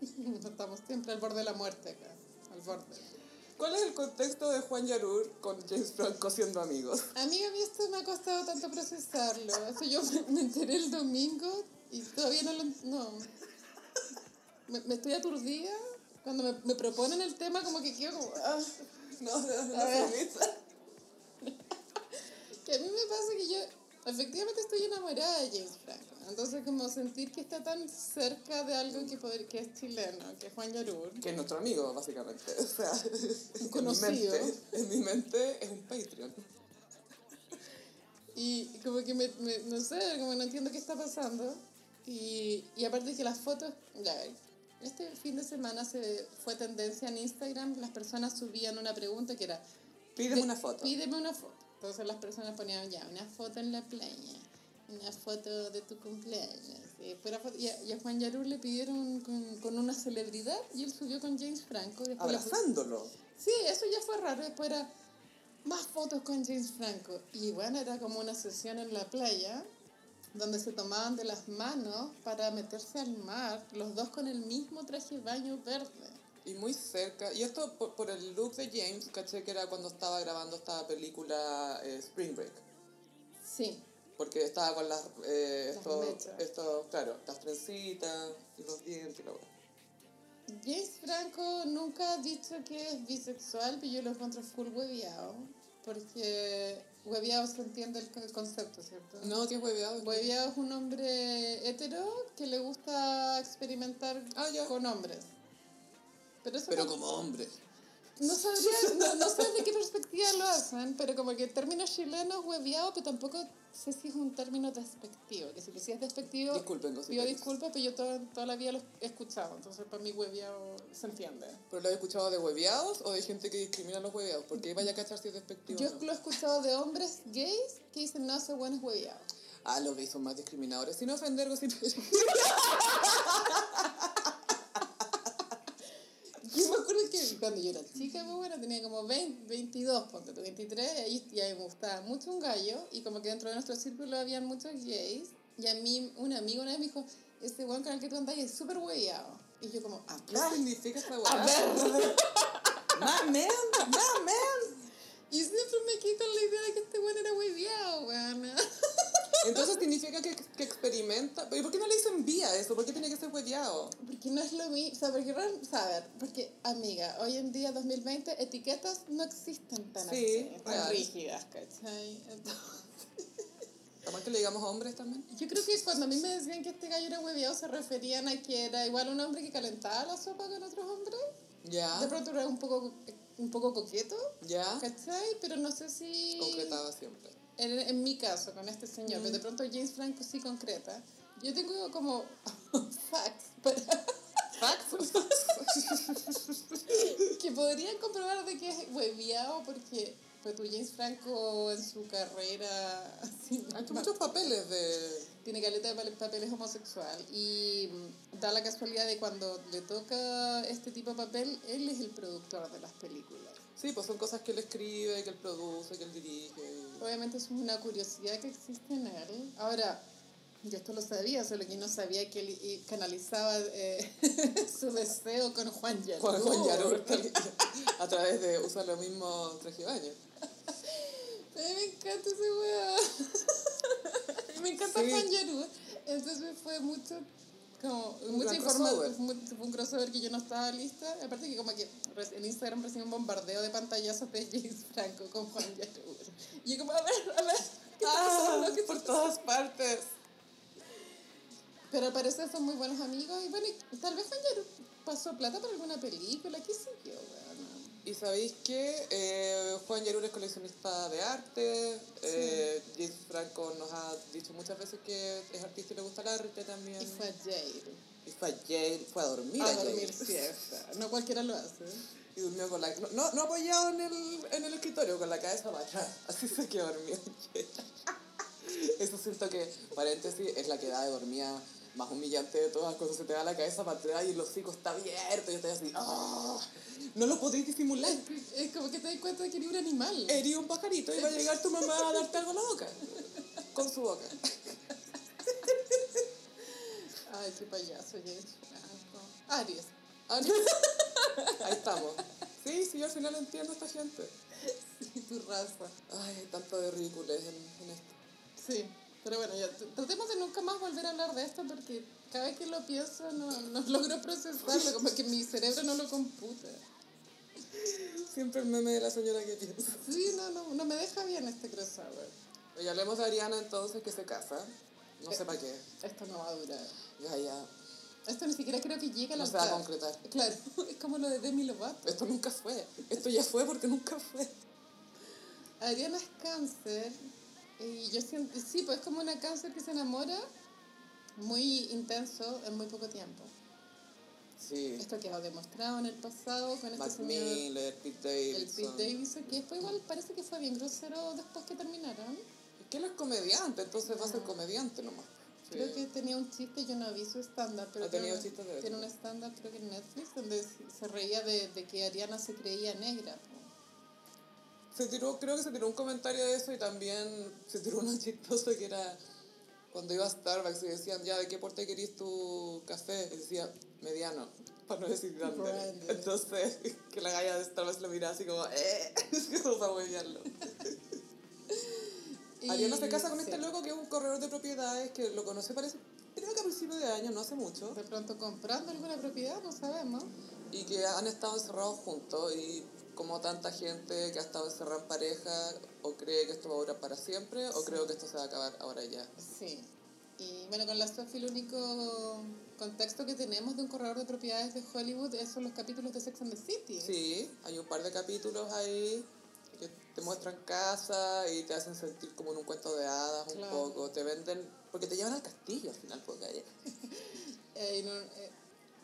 Estamos siempre al borde de la muerte acá. Al borde. ¿Cuál es el contexto de Juan Yarur con James Franco siendo amigos? Amiga, a mí esto me ha costado tanto procesarlo. Eso yo me, enteré el domingo y todavía no lo... No. Me, me estoy aturdida. Cuando me, me proponen el tema, como que quiero como... ah. No, no, no, meta. Que a mí me pasa que yo efectivamente estoy enamorada de James Franco. Entonces, como sentir que está tan cerca de algo que, poder, que es chileno, que es Juan Yarur. Que es nuestro amigo, básicamente. O sea, en mi conocido. mente- En mi mente es un Patreon. Y como que me, me- no sé, como no entiendo qué está pasando. Y, y aparte que las fotos, ya, este fin de semana se fue tendencia en Instagram, las personas subían una pregunta que era, Pídeme de- una foto. Pídeme una foto. Entonces las personas ponían ya una foto en la playa, una foto de tu cumpleaños. Foto- y a, y a Juan Yarur le pidieron con, con una celebridad y él subió con James Franco. Abrazándolo. Sí, eso ya fue raro. Después era más fotos con James Franco. Y bueno, era como una sesión en la playa donde se tomaban de las manos para meterse al mar, los dos con el mismo traje de baño verde. Y muy cerca. Y esto por, por el look de James, caché que era cuando estaba grabando esta película eh, Spring Break. Sí, Porque estaba con las. Eh, Las estos, mechas. estos, claro, las trencitas y los dientes y la. James Franco nunca ha dicho que es bisexual, pero yo lo encuentro full hueviado. Porque hueviado se entiende el, el concepto, ¿cierto? No, que es hueveado. Hueviado es un hombre hetero que le gusta experimentar Ah, con hombres. Pero eso Pero no- como hombre. No sabría, no, no sé de qué perspectiva lo hacen, pero como que el término chileno es hueviado, pero tampoco sé si es un término despectivo. Que si, es despectivo, Disculpen, pido disculpas, pero yo toda, toda la vida lo he escuchado, entonces para mí hueviado se entiende. ¿Pero lo has escuchado de hueveados o de gente que discrimina a los hueveados? Porque vaya a cachar si es despectivo Yo no. lo he escuchado de hombres gays que dicen, no, ese bueno es hueviado. Ah, los gays son más discriminadores. Sin ofender, gossiperis. Yo me acuerdo que cuando yo era chica, pues bueno, tenía como 20, 22, ponte tú, 23, y ahí ya me gustaba mucho un gallo, y como que dentro de nuestro círculo habían muchos gays, y a mí un amigo una vez me dijo, ese weón con el que tú andas es súper hueviado. Y yo como, ah, ¿Qué significa esta a weá? ver. ¡Más man! Y siempre me quedé con la idea de que este weón era hueviado, weón. Entonces significa que, que experimenta. ¿Y por qué no le dicen vía eso? ¿Por qué tiene que ser hueveado? Porque no es lo mismo, o sea, porque, ver, porque, amiga, hoy en día, 2020, etiquetas no existen tan Sí, así, tan rígidas, ¿cachai? Entonces, Además que le digamos hombres también. yo creo que cuando a mí me decían que este gallo era hueveado, se referían a que era igual un hombre que calentaba la sopa con otros hombres. Ya, De pronto era un poco, un poco coqueto, ya, ¿cachai? Pero no sé si... concretaba siempre. En, en mi caso, con este señor, pero de pronto James Franco sí concreta. Yo tengo como facts para Facts. que podrían comprobar de que es hueviado porque pues tu James Franco en su carrera así, Ha hecho muchos papeles de... tiene caleta de papeles homosexual y mm, da la casualidad de cuando le toca este tipo de papel, él es el productor de las películas. Sí, pues son cosas que él escribe, que él produce, que él dirige. Obviamente eso es una curiosidad que existe en él. Ahora, yo esto lo sabía, solo que no sabía que él eh, canalizaba eh, su deseo con Juan Yarur. Juan, Juan Yarur, a través de usar los mismos traje de baño. A mí me encanta ese weón. me encanta Sí. Juan Yarur. Entonces fue mucho, como, Un mucha información. Fue un crossover que yo no estaba lista. Aparte que como que en Instagram recibí un bombardeo de pantallazos de James Franco con Juan Yarur. Y yo como, a ver, a ver, ¿qué? ¿Qué está por todas partes. Pero al parecer son muy buenos amigos y bueno, y tal vez Juan Yarur pasó plata para alguna película, qué sé yo, weón. Y sabéis que eh, Juan Yarur es coleccionista de arte. Eh, James Franco nos ha dicho muchas veces que es artista y le gusta el arte también. Y fue a Jair. Y fue a Yale, fue a dormir. A a dormir. No cualquiera lo hace. Y durmió con la... No, no apoyado en el, en el escritorio, con la cabeza para atrás. Así se quedó dormido. Eso siento que, paréntesis, es la quedada de dormida más humillante de todas. Cuando se te da la cabeza para atrás y el hocico está abierto y estás así... ¡ah! No lo podéis disimular. Es como que te das cuenta de que eres un animal. Eres un pajarito y va a llegar tu mamá a darte algo en la boca. Con su boca. Ay, qué payaso, Franco. Aries. Ah, Ahí estamos. Sí, sí, yo al final entiendo a esta gente. Sí, tu raza. Ay, tanto de ridiculez en, en esto. Sí. Pero bueno, ya, tratemos de nunca más volver a hablar de esto porque cada vez que lo pienso no, no logro procesarlo, como que mi cerebro no lo computa. Siempre el meme de la señora que piensa. Sí, no, no, no me deja bien este crossover. Oye, hablemos de Ariana entonces que se casa. No sé para qué. Esto no va a durar. Gaia, Esto ni siquiera creo que llegue al no se va a concretar. Claro, es como lo de Demi Lovato. Esto nunca fue. Esto ya fue porque nunca fue. Adriana es cáncer y yo siento, sí, pues es como una cáncer que se enamora muy intenso en muy poco tiempo. Sí. Esto ha quedado demostrado en el pasado con este Mac señor, Miller, Pete el. Pete Davidson, que después igual parece que fue bien grosero después que terminaron. Es que él es comediante, entonces va a ser comediante nomás. Sí. Creo que tenía un chiste, yo no vi su stand-up, pero Ha tiene, tiene un stand-up creo que en Netflix donde se- se reía de, de que Ariana se creía negra. Se tiró, creo que se tiró un comentario de eso y también se tiró uno chistoso que era cuando iba a Starbucks y decían, ya, ¿de qué porte querís tu café? Y decía, mediano, para no decir grande. Entonces, que la galla de Starbucks lo miraba así como, eh, como para huevearlo. Ariana se casa con sí. este loco que es un corredor de propiedades que lo conoce parece, creo que a principios de año, no hace mucho, De pronto comprando alguna propiedad, no sabemos. y que han estado encerrados juntos y como tanta gente que ha estado encerrada en pareja o cree que esto va a durar para siempre o creo que esto se va a acabar ahora ya. Sí. Y bueno, con la Sophie el único contexto que tenemos de un corredor de propiedades de Hollywood son los capítulos de Sex and the City. Sí, hay un par de capítulos ahí que te muestran casa y te hacen sentir como en un cuento de hadas un poco, te venden, porque te llevan al castillo al final, porque Eh, no- eh,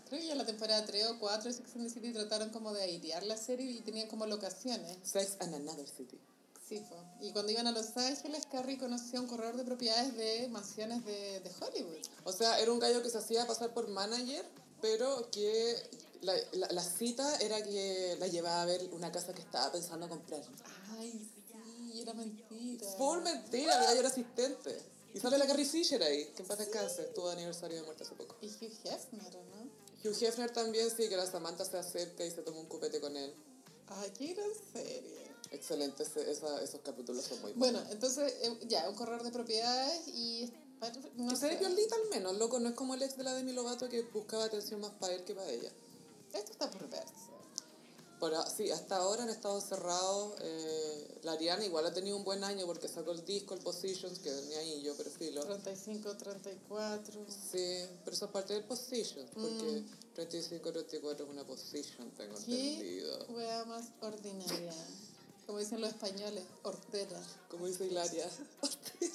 creo que ya la temporada 3 o 4 de Sex and the City trataron como de airear la serie y tenían como locaciones. Sex and Another City. Sí, po. y cuando iban a Los Ángeles, Carrie conoció a un corredor de propiedades de mansiones de, de Hollywood. O sea, era un gallo que se hacía pasar por manager, pero que la, la, la cita era que la llevaba a ver una casa que estaba pensando comprar. Ay, sí, era mentira. Full mentira, el gallo era asistente. Y sale la Carrie Fisher ahí, que en paz descanse, estuvo de aniversario de muerte hace poco. Y Hugh Hefner, ¿o ¿no? Hugh Hefner también, sí, que la Samantha se acerca y se toma un cupete con él. Ay, qué gran serie. Excelente, ese- esa- esos capítulos son muy buenos. Bueno, entonces, eh, ya, un corredor de propiedades y no que sé. violita al menos, loco, no es como el ex de la Demi Lovato que buscaba atención más para él que para ella. Esto está por Pero sí, hasta ahora han estado cerrados. Eh, la Ariana igual ha tenido un buen año porque sacó el disco, el Positions, que venía ahí yo, pero filo. 35, 34. Sí, pero eso es parte del Positions, porque 35, 34 es una Position, tengo Mm. ¿Qué entendido. wea más ordinaria? Como dicen los españoles, hortera. Como dice Hilaria.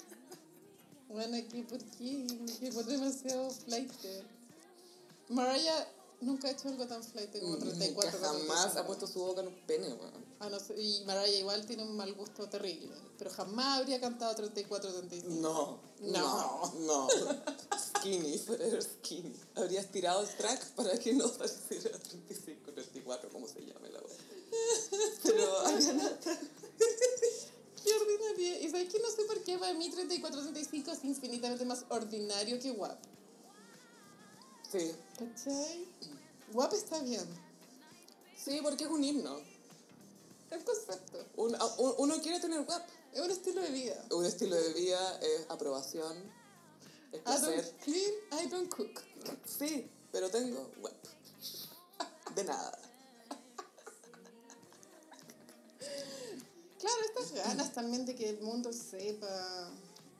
Bueno, aquí, ¿por qué? Porque fue demasiado flight. Mariah nunca ha hecho algo tan flight como 34. Nunca jamás 35. ha puesto su boca en un pene, weón. Ah, no sé, y Mariah igual tiene un mal gusto terrible. Pero jamás habría cantado 34, 35. No, no, no. Skinny, forever skinny. Habrías tirado el track para que no pareciera 35, 34, como se llame la wea. Pero Ariana, Qué ordinaria. Y sabes que no sé por qué para mí 34, 35 es infinitamente más ordinario que guap. Sí. ¿Cachai? Guap está bien. Sí, porque es un himno. El concepto. Un- uno quiere tener guap. Es un estilo de vida. Un estilo de vida es aprobación, es I don't placer. clean, I don't cook. Sí, pero tengo guap. De nada. Claro, estas ganas también de que el mundo sepa.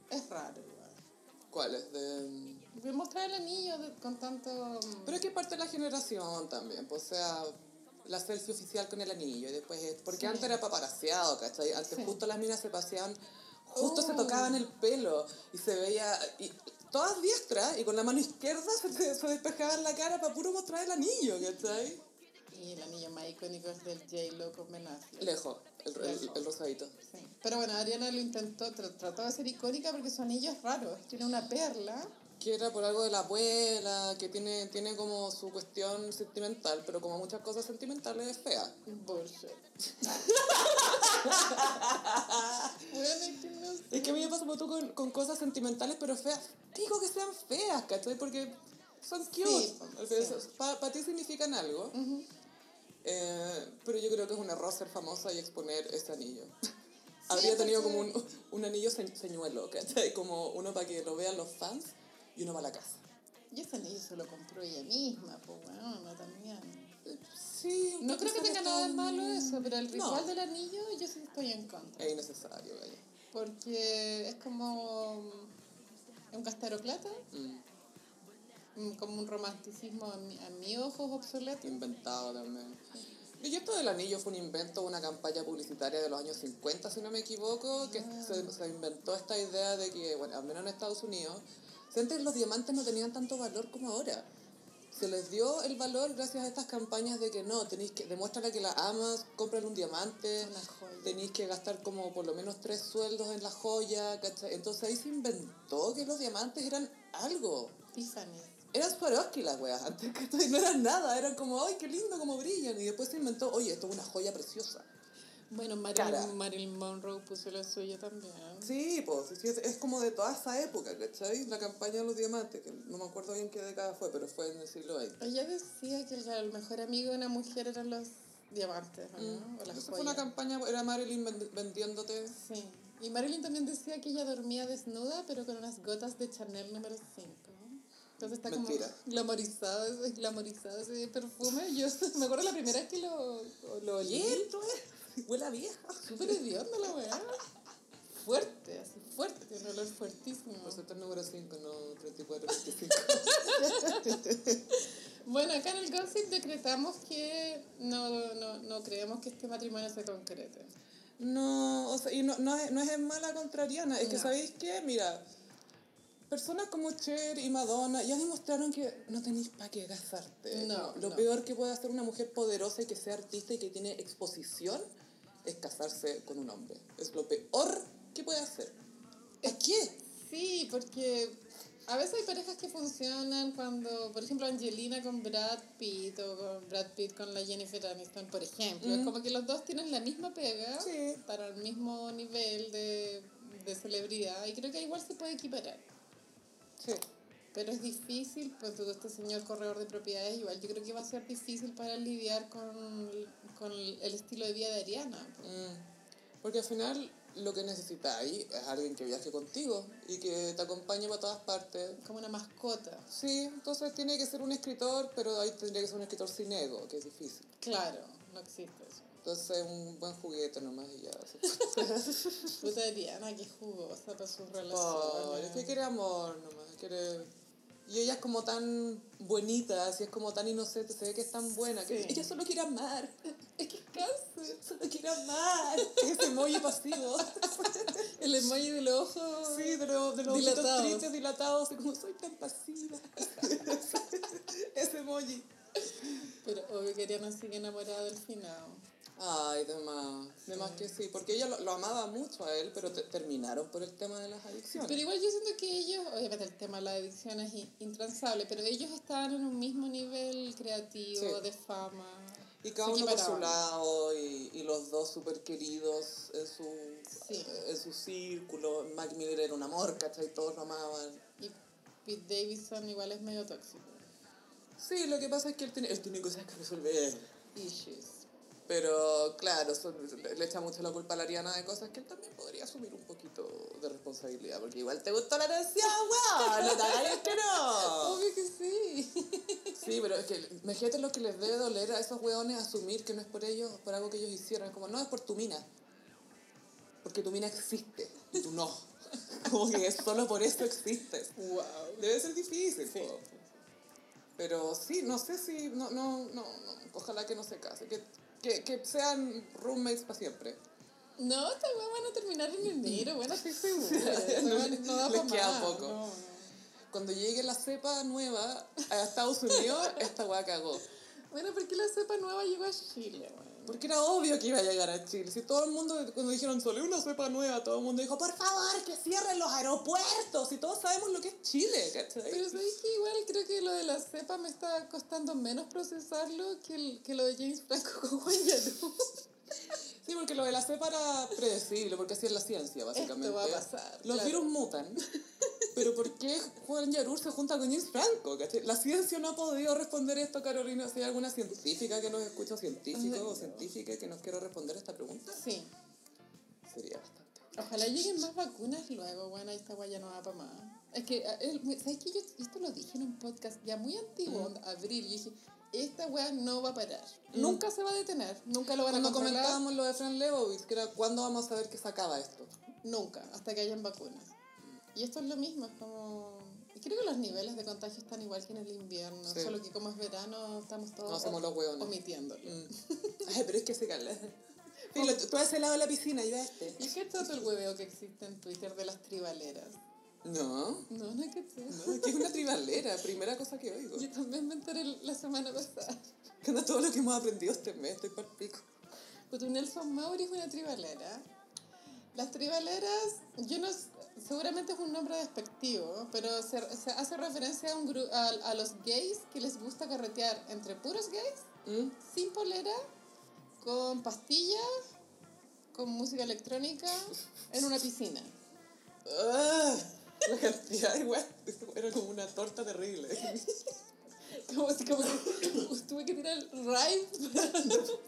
Es raro igual. ¿Cuál es? De... Mostrar el anillo de- con tanto. mm, Pero es que parte de la generación también, pues, o sea, la selfie oficial con el anillo y después es- porque Sí. antes era paparaseado, ¿cachai? Antes Sí. justo las minas se paseaban, justo se Oh. tocaban el pelo y se veía, y, todas diestras y con la mano izquierda se, se, despejaban la cara para puro mostrar el anillo, ¿cachai? Y el anillo más icónico es del J-Lo con Affleck. Lejos, el, el, el rosadito. Sí. Pero bueno, Ariana lo intentó, tr- trató de ser icónica porque su anillo es raro. Tiene una perla. Que era por algo de la abuela, que tiene, tiene como su cuestión sentimental, pero como muchas cosas sentimentales es fea. Bullshit. bueno, es que no sé. Es que a mí me pasa tú con, con cosas sentimentales, pero feas. Digo que sean feas, ¿cachai? Porque son cute. Sí, sí. Para ti significan algo. Eh, pero yo creo que es un error ser famosa y exponer ese anillo. Habría tenido como un, un anillo se- señuelo, ¿cachai? Como uno para que lo vean los fans y uno para la casa. Y ese anillo se lo compró ella misma, pues bueno, también. Sí. No creo que tenga nada de malo eso, pero el No. ritual del anillo yo sí estoy en contra. Es innecesario, gallo. Porque es como un gastero plata, Mm. mm, como un romanticismo a mi, a mi ojos obsoleto. inventado también. Y esto del anillo fue un invento, una campaña publicitaria de los años 50, si no me equivoco, que se, se inventó esta idea de que, bueno, al menos en Estados Unidos, antes los diamantes no tenían tanto valor como ahora. Se les dio el valor gracias a estas campañas de que no, tenéis que, demuéstrale que la amas, cómprale un diamante, tenéis que gastar como por lo menos tres sueldos en la joya, ¿cachai? Entonces ahí se inventó que los diamantes eran algo. Tiffany. Eran Swarovski las weas antes, ¿cachai? No eran nada, eran como, ay, qué lindo como brillan. Y después se inventó, oye, esto es una joya preciosa. Bueno. Marilyn, Marilyn Monroe puso la suya también. Sí, pues, es, es como de toda esa época, ¿cachai? La campaña de los diamantes, que no me acuerdo bien qué década fue, pero fue en el siglo XX. Ella decía que el mejor amigo de una mujer eran los diamantes, ¿o ¿no? O las Esa fue una joyas. campaña, era Marilyn vendi- vendiéndote. Sí. Y Marilyn también decía que ella dormía desnuda, pero con unas gotas de Chanel número 5. Entonces está Mentira. como glamorizado, glamorizado ese perfume. Yo me acuerdo la primera vez que lo, lo olí. ¿Y esto es? Huele a vieja. Súper hedionda la weá. Fuerte, así fuerte, un olor fuertísimo. Por está el número 5, no 34, 25. Bueno, acá en el Gossip decretamos que no, no, no creemos que este matrimonio se concrete. No, o sea, y no, no, es, no es en mala contrariana, es que. ¿sabéis qué? Mira, personas como Cher y Madonna ya demostraron que no tenéis para qué casarte. No, Lo no. peor que puede hacer una mujer poderosa y que sea artista y que tiene exposición es casarse con un hombre. Es lo peor que puede hacer. ¿A qué? Sí, porque a veces hay parejas que funcionan cuando, por ejemplo, Angelina con Brad Pitt o con Brad Pitt con la Jennifer Aniston, por ejemplo. Es como que los dos tienen la misma pega Sí. para el mismo nivel de, de celebridad y creo que igual se puede equiparar. Sí. Pero es difícil, pues todo este señor corredor de propiedades, igual yo creo que va a ser difícil para lidiar con, con el estilo de vida de Ariana. Mm. Porque al final lo que necesitáis es alguien que viaje contigo y que te acompañe para todas partes. Como una mascota. Sí, entonces tiene que ser un escritor, pero ahí tendría que ser un escritor sin ego, que es difícil. Claro, no existe eso. Entonces un buen juguete nomás y ya. Puta Diana, qué jugosa para sus Oh, relaciones. es que quiere amor nomás, quiere... Y ella es como tan bonita, así es como tan inocente, se ve que es tan buena, que Sí. ella solo quiere amar, Es que es cáncer. solo quiere amar. Es ese emoji pasivo. El emoji de los ojos. Sí, de, los de los Dilatados. tristes, dilatados, así como soy tan pasiva. ese emoji. Pero obvio que Ariana sigue enamorada del final. Ay, demás, demás que sí, porque ella lo, lo amaba mucho a él, pero te- terminaron por el tema de las adicciones. Pero igual yo siento que ellos, obviamente el tema de la adicción es in- intransable, pero ellos estaban en un mismo nivel creativo, Sí. de fama. Y cada uno por su lado y, y los dos súper queridos en su, Sí. en su círculo. Mac Miller era un amor, ¿cachai? Todos lo amaban. Y Pete Davidson igual es medio tóxico. Sí, lo que pasa es que él tiene, él tiene cosas que resolver. Issues. Pero claro, son- le, echa mucho la culpa a la Ariana de cosas que él también podría asumir un poquito de responsabilidad. Porque igual te gustó la herencia, weón, no te hagas que no. Obvio que sí. Sí, pero es que imagínate lo que les debe doler a esos weones asumir que no es por ellos, por algo que ellos hicieron. Como, no, es por tu mina. Porque tu mina existe y tú no. Como que solo por eso existes. wow. Debe ser difícil, Sí. Pero sí, no sé si... No, no, no, no. Ojalá que no se case. Que, que, que sean roommates para siempre. No, esta weá van a terminar en enero, bueno, estoy segura. No, da les queda más, poco. no. Cuando llegue la cepa nueva a Estados Unidos, esta weá cagó. Bueno, porque la cepa nueva llegó a Chile. Porque era obvio que iba a llegar a Chile. Si todo el mundo, cuando dijeron solo una cepa nueva, todo el mundo dijo, por favor, que cierren los aeropuertos. Y todos sabemos lo que es Chile, ¿cachai? Pero sabéis que igual creo que lo de la cepa me está costando menos procesarlo que, el, que lo de James Franco con Juan Yarú. Sí, porque lo de la cepa era predecible, porque así es la ciencia, básicamente. Esto va a pasar, Los claro. virus mutan. Pero ¿por qué Juan Yarur se junta con James Franco? ¿cachai? La ciencia no ha podido responder esto, Carolina. Si hay alguna científica que nos escucha, científico o científica que nos quiera responder esta pregunta, Sí. sería bastante. Ojalá lleguen más vacunas luego, bueno, esta guaya no va para más. Es que, ¿sabes qué? Yo esto lo dije en un podcast ya muy antiguo, onda, abril, y dije, esta weá no va a parar. Nunca se va a detener, nunca lo van Cuando a controlar. comentábamos lo de Fran Lebowitz, que era ¿cuándo vamos a saber que se acaba esto? Nunca, hasta que hayan vacunas. Y esto es lo mismo, es como... Creo que los niveles de contagio están igual que en el invierno, Sí. solo que como es verano estamos todos No hacemos los hueones. omitiéndolo. Mm. Ay, pero es que se cala. Filo, tú a ese lado de la piscina, yo a este. ¿Y qué todo el hueveo que existe en Twitter de las tribaleras? No, No, no hay que sé. no, que es una tribalera, primera cosa que oigo. Yo también me enteré la semana pasada. Que no todo lo que hemos aprendido este mes, estoy para pico. Pues Nelson Mauri es una tribalera. Las tribaleras, yo no, seguramente es un nombre despectivo, pero se, se hace referencia a, un gru- a, a los gays que les gusta carretear entre puros gays, ¿Mm? sin polera, con pastillas, con música electrónica, en una piscina. Ah, la cantidad de weas, era como una torta terrible. Como, como que tuve que tirar el rhyme.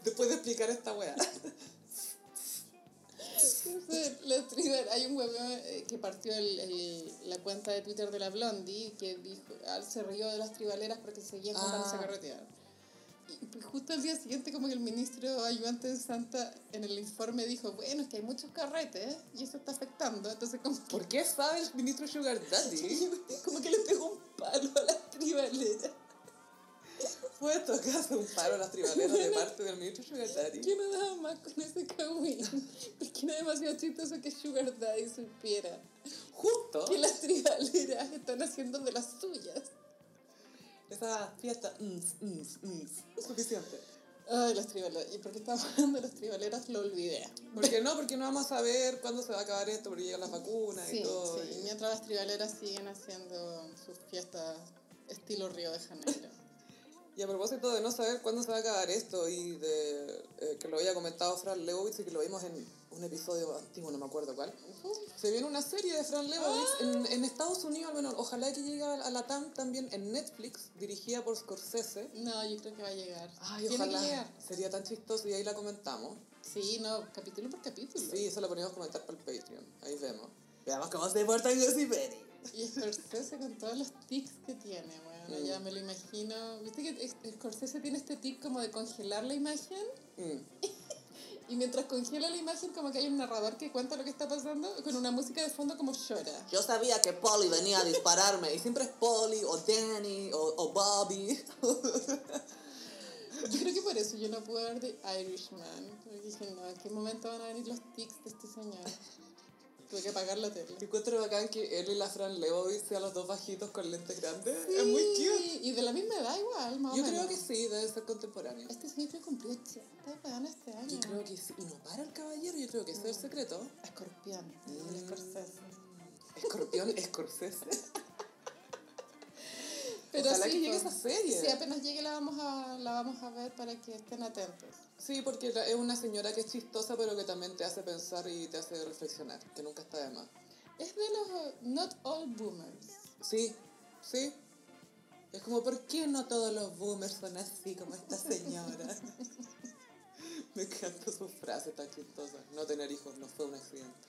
Después de explicar esta wea. Tribal- hay un huevón eh, que partió el, el- la cuenta de Twitter de la Blondie que dijo, ah, se rió de las tribaleras porque seguían juntándose Ah. a carretear. Y pues, justo al día siguiente como que el ministro ayudante de Santa en el informe dijo, bueno, es que hay muchos carretes y eso está afectando. Entonces como que, ¿Por qué sabe el ministro Sugar Daddy? como que le pegó un palo a las tribaleras. Fue tocarse un paro a las tribaleras de parte del ministro Sugar Daddy. Yo no daba más con ese cagüín. Porque era demasiado chistoso que Sugar Daddy supiera Justo. que las tribaleras están haciendo de las suyas. Esa fiesta, mm, mm, mm, suficiente. Ay, las tribaleras. ¿Y por qué estamos hablando de las tribaleras? Lo olvidé. ¿Por qué no? Porque no vamos a saber cuándo se va a acabar esto, porque llegan las vacunas Sí, y todo. sí. y- Mientras las tribaleras siguen haciendo sus fiestas estilo Río de Janeiro. Y a propósito de no saber cuándo se va a acabar esto y de eh, que lo había comentado Fran Lebowitz y que lo vimos en un episodio antiguo, no me acuerdo cuál. Se viene una serie de Fran Lebowitz en, en Estados Unidos, al menos. Ojalá que llegue a la TAM también en Netflix, dirigida por Scorsese. No, yo creo que va a llegar. Ay, Tiene ojalá. que llegar. Sería tan chistoso y ahí la comentamos. Sí, no, capítulo por capítulo. Sí, eso lo ponemos a comentar para el Patreon. Ahí vemos. Veamos cómo se porta Gossip Berry. Y Scorsese con todos los tics que tiene, bueno, Mm. ya me lo imagino. ¿Viste que es- Scorsese tiene este tic como de congelar la imagen? Mm. Y mientras congela la imagen como que hay un narrador que cuenta lo que está pasando con una música de fondo como llora. Yo sabía que Polly venía a dispararme y siempre es Polly o Danny o, o Bobby. Yo creo que por eso yo no pude ver The Irishman. Porque dije, no, ¿en qué momento van a venir los tics de este señor? Tuve que apagar la tele. Encuentro bacán que él y la Fran Lebowitz sean los dos bajitos con lentes grandes. Es muy cute. Y de la misma edad igual, más o Yo menos. creo que sí, debe ser contemporáneo. Este señor cumplió 80, weón, este año. Yo creo que sí. Y no para el caballero, yo creo que ese es el secreto. Escorpión, el Mm. Scorsese. Escorpión, Scorsese. Pero Ojalá sí, que llegue po. esa serie. Sí, apenas llegue la vamos a, la vamos a ver para que estén atentos. Sí, porque es una señora que es chistosa, pero que también te hace pensar y te hace reflexionar, que nunca está de más. Es de los uh, Not All Boomers. Sí, sí. Es como, ¿por qué no todos los boomers son así como esta señora? Me encanta su frase tan chistosa. No tener hijos no fue un accidente.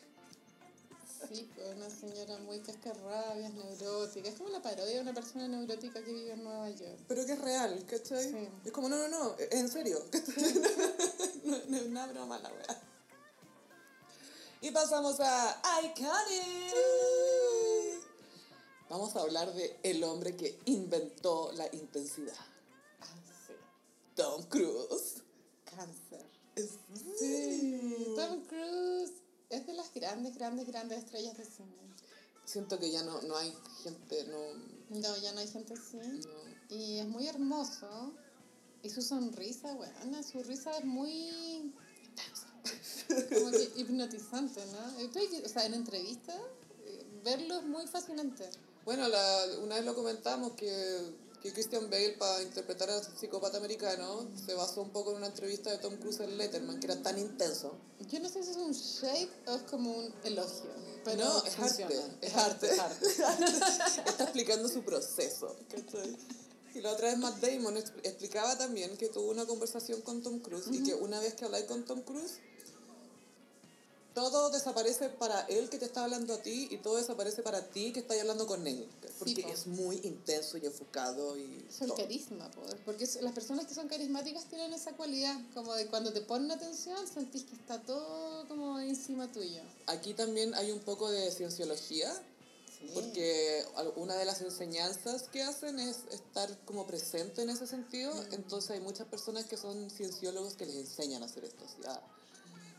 Sí, pues una señora muy cascarrabias, neurótica. Es como la parodia de una persona neurótica que vive en Nueva York. Pero que es real, ¿cachai? Sí. Es como, no, no, no, en serio. no, no es una broma la wea. Y pasamos a Iconic. Vamos a hablar de el hombre que inventó la intensidad. Ah, sí. Tom Cruise. Cáncer. Sí. Tom Cruise es de las grandes, grandes, grandes estrellas de cine. Siento que ya no, no hay gente, no, No, ya no hay gente así. no. Y es muy hermoso. Y su sonrisa, bueno, su risa es muy como que hipnotizante, ¿no? O sea, en entrevistas, eh, verlo es muy fascinante. Bueno, la, una vez lo comentamos que, que Christian Bale para interpretar al psicópata americano se basó un poco en una entrevista de Tom Cruise en Letterman, que era tan intenso. Yo no sé si es un shade o es como un elogio. Pero no, es funciona. arte, es arte. es arte. Está explicando su proceso. ¿cachai? Y la otra vez Matt Damon ex- explicaba también que tuvo una conversación con Tom Cruise y que una vez que habláis con Tom Cruise, todo desaparece para él que te está hablando a ti y todo desaparece para ti que estás hablando con él. Porque po. es muy intenso y enfocado y... Es el todo. carisma, po, porque las personas que son carismáticas tienen esa cualidad, como de cuando te ponen atención sentís que está todo como encima tuyo. Aquí también hay un poco de cienciología, Sí. porque una de las enseñanzas que hacen es estar como presente en ese sentido, entonces hay muchas personas que son cienciólogos que les enseñan a hacer esto, así, a,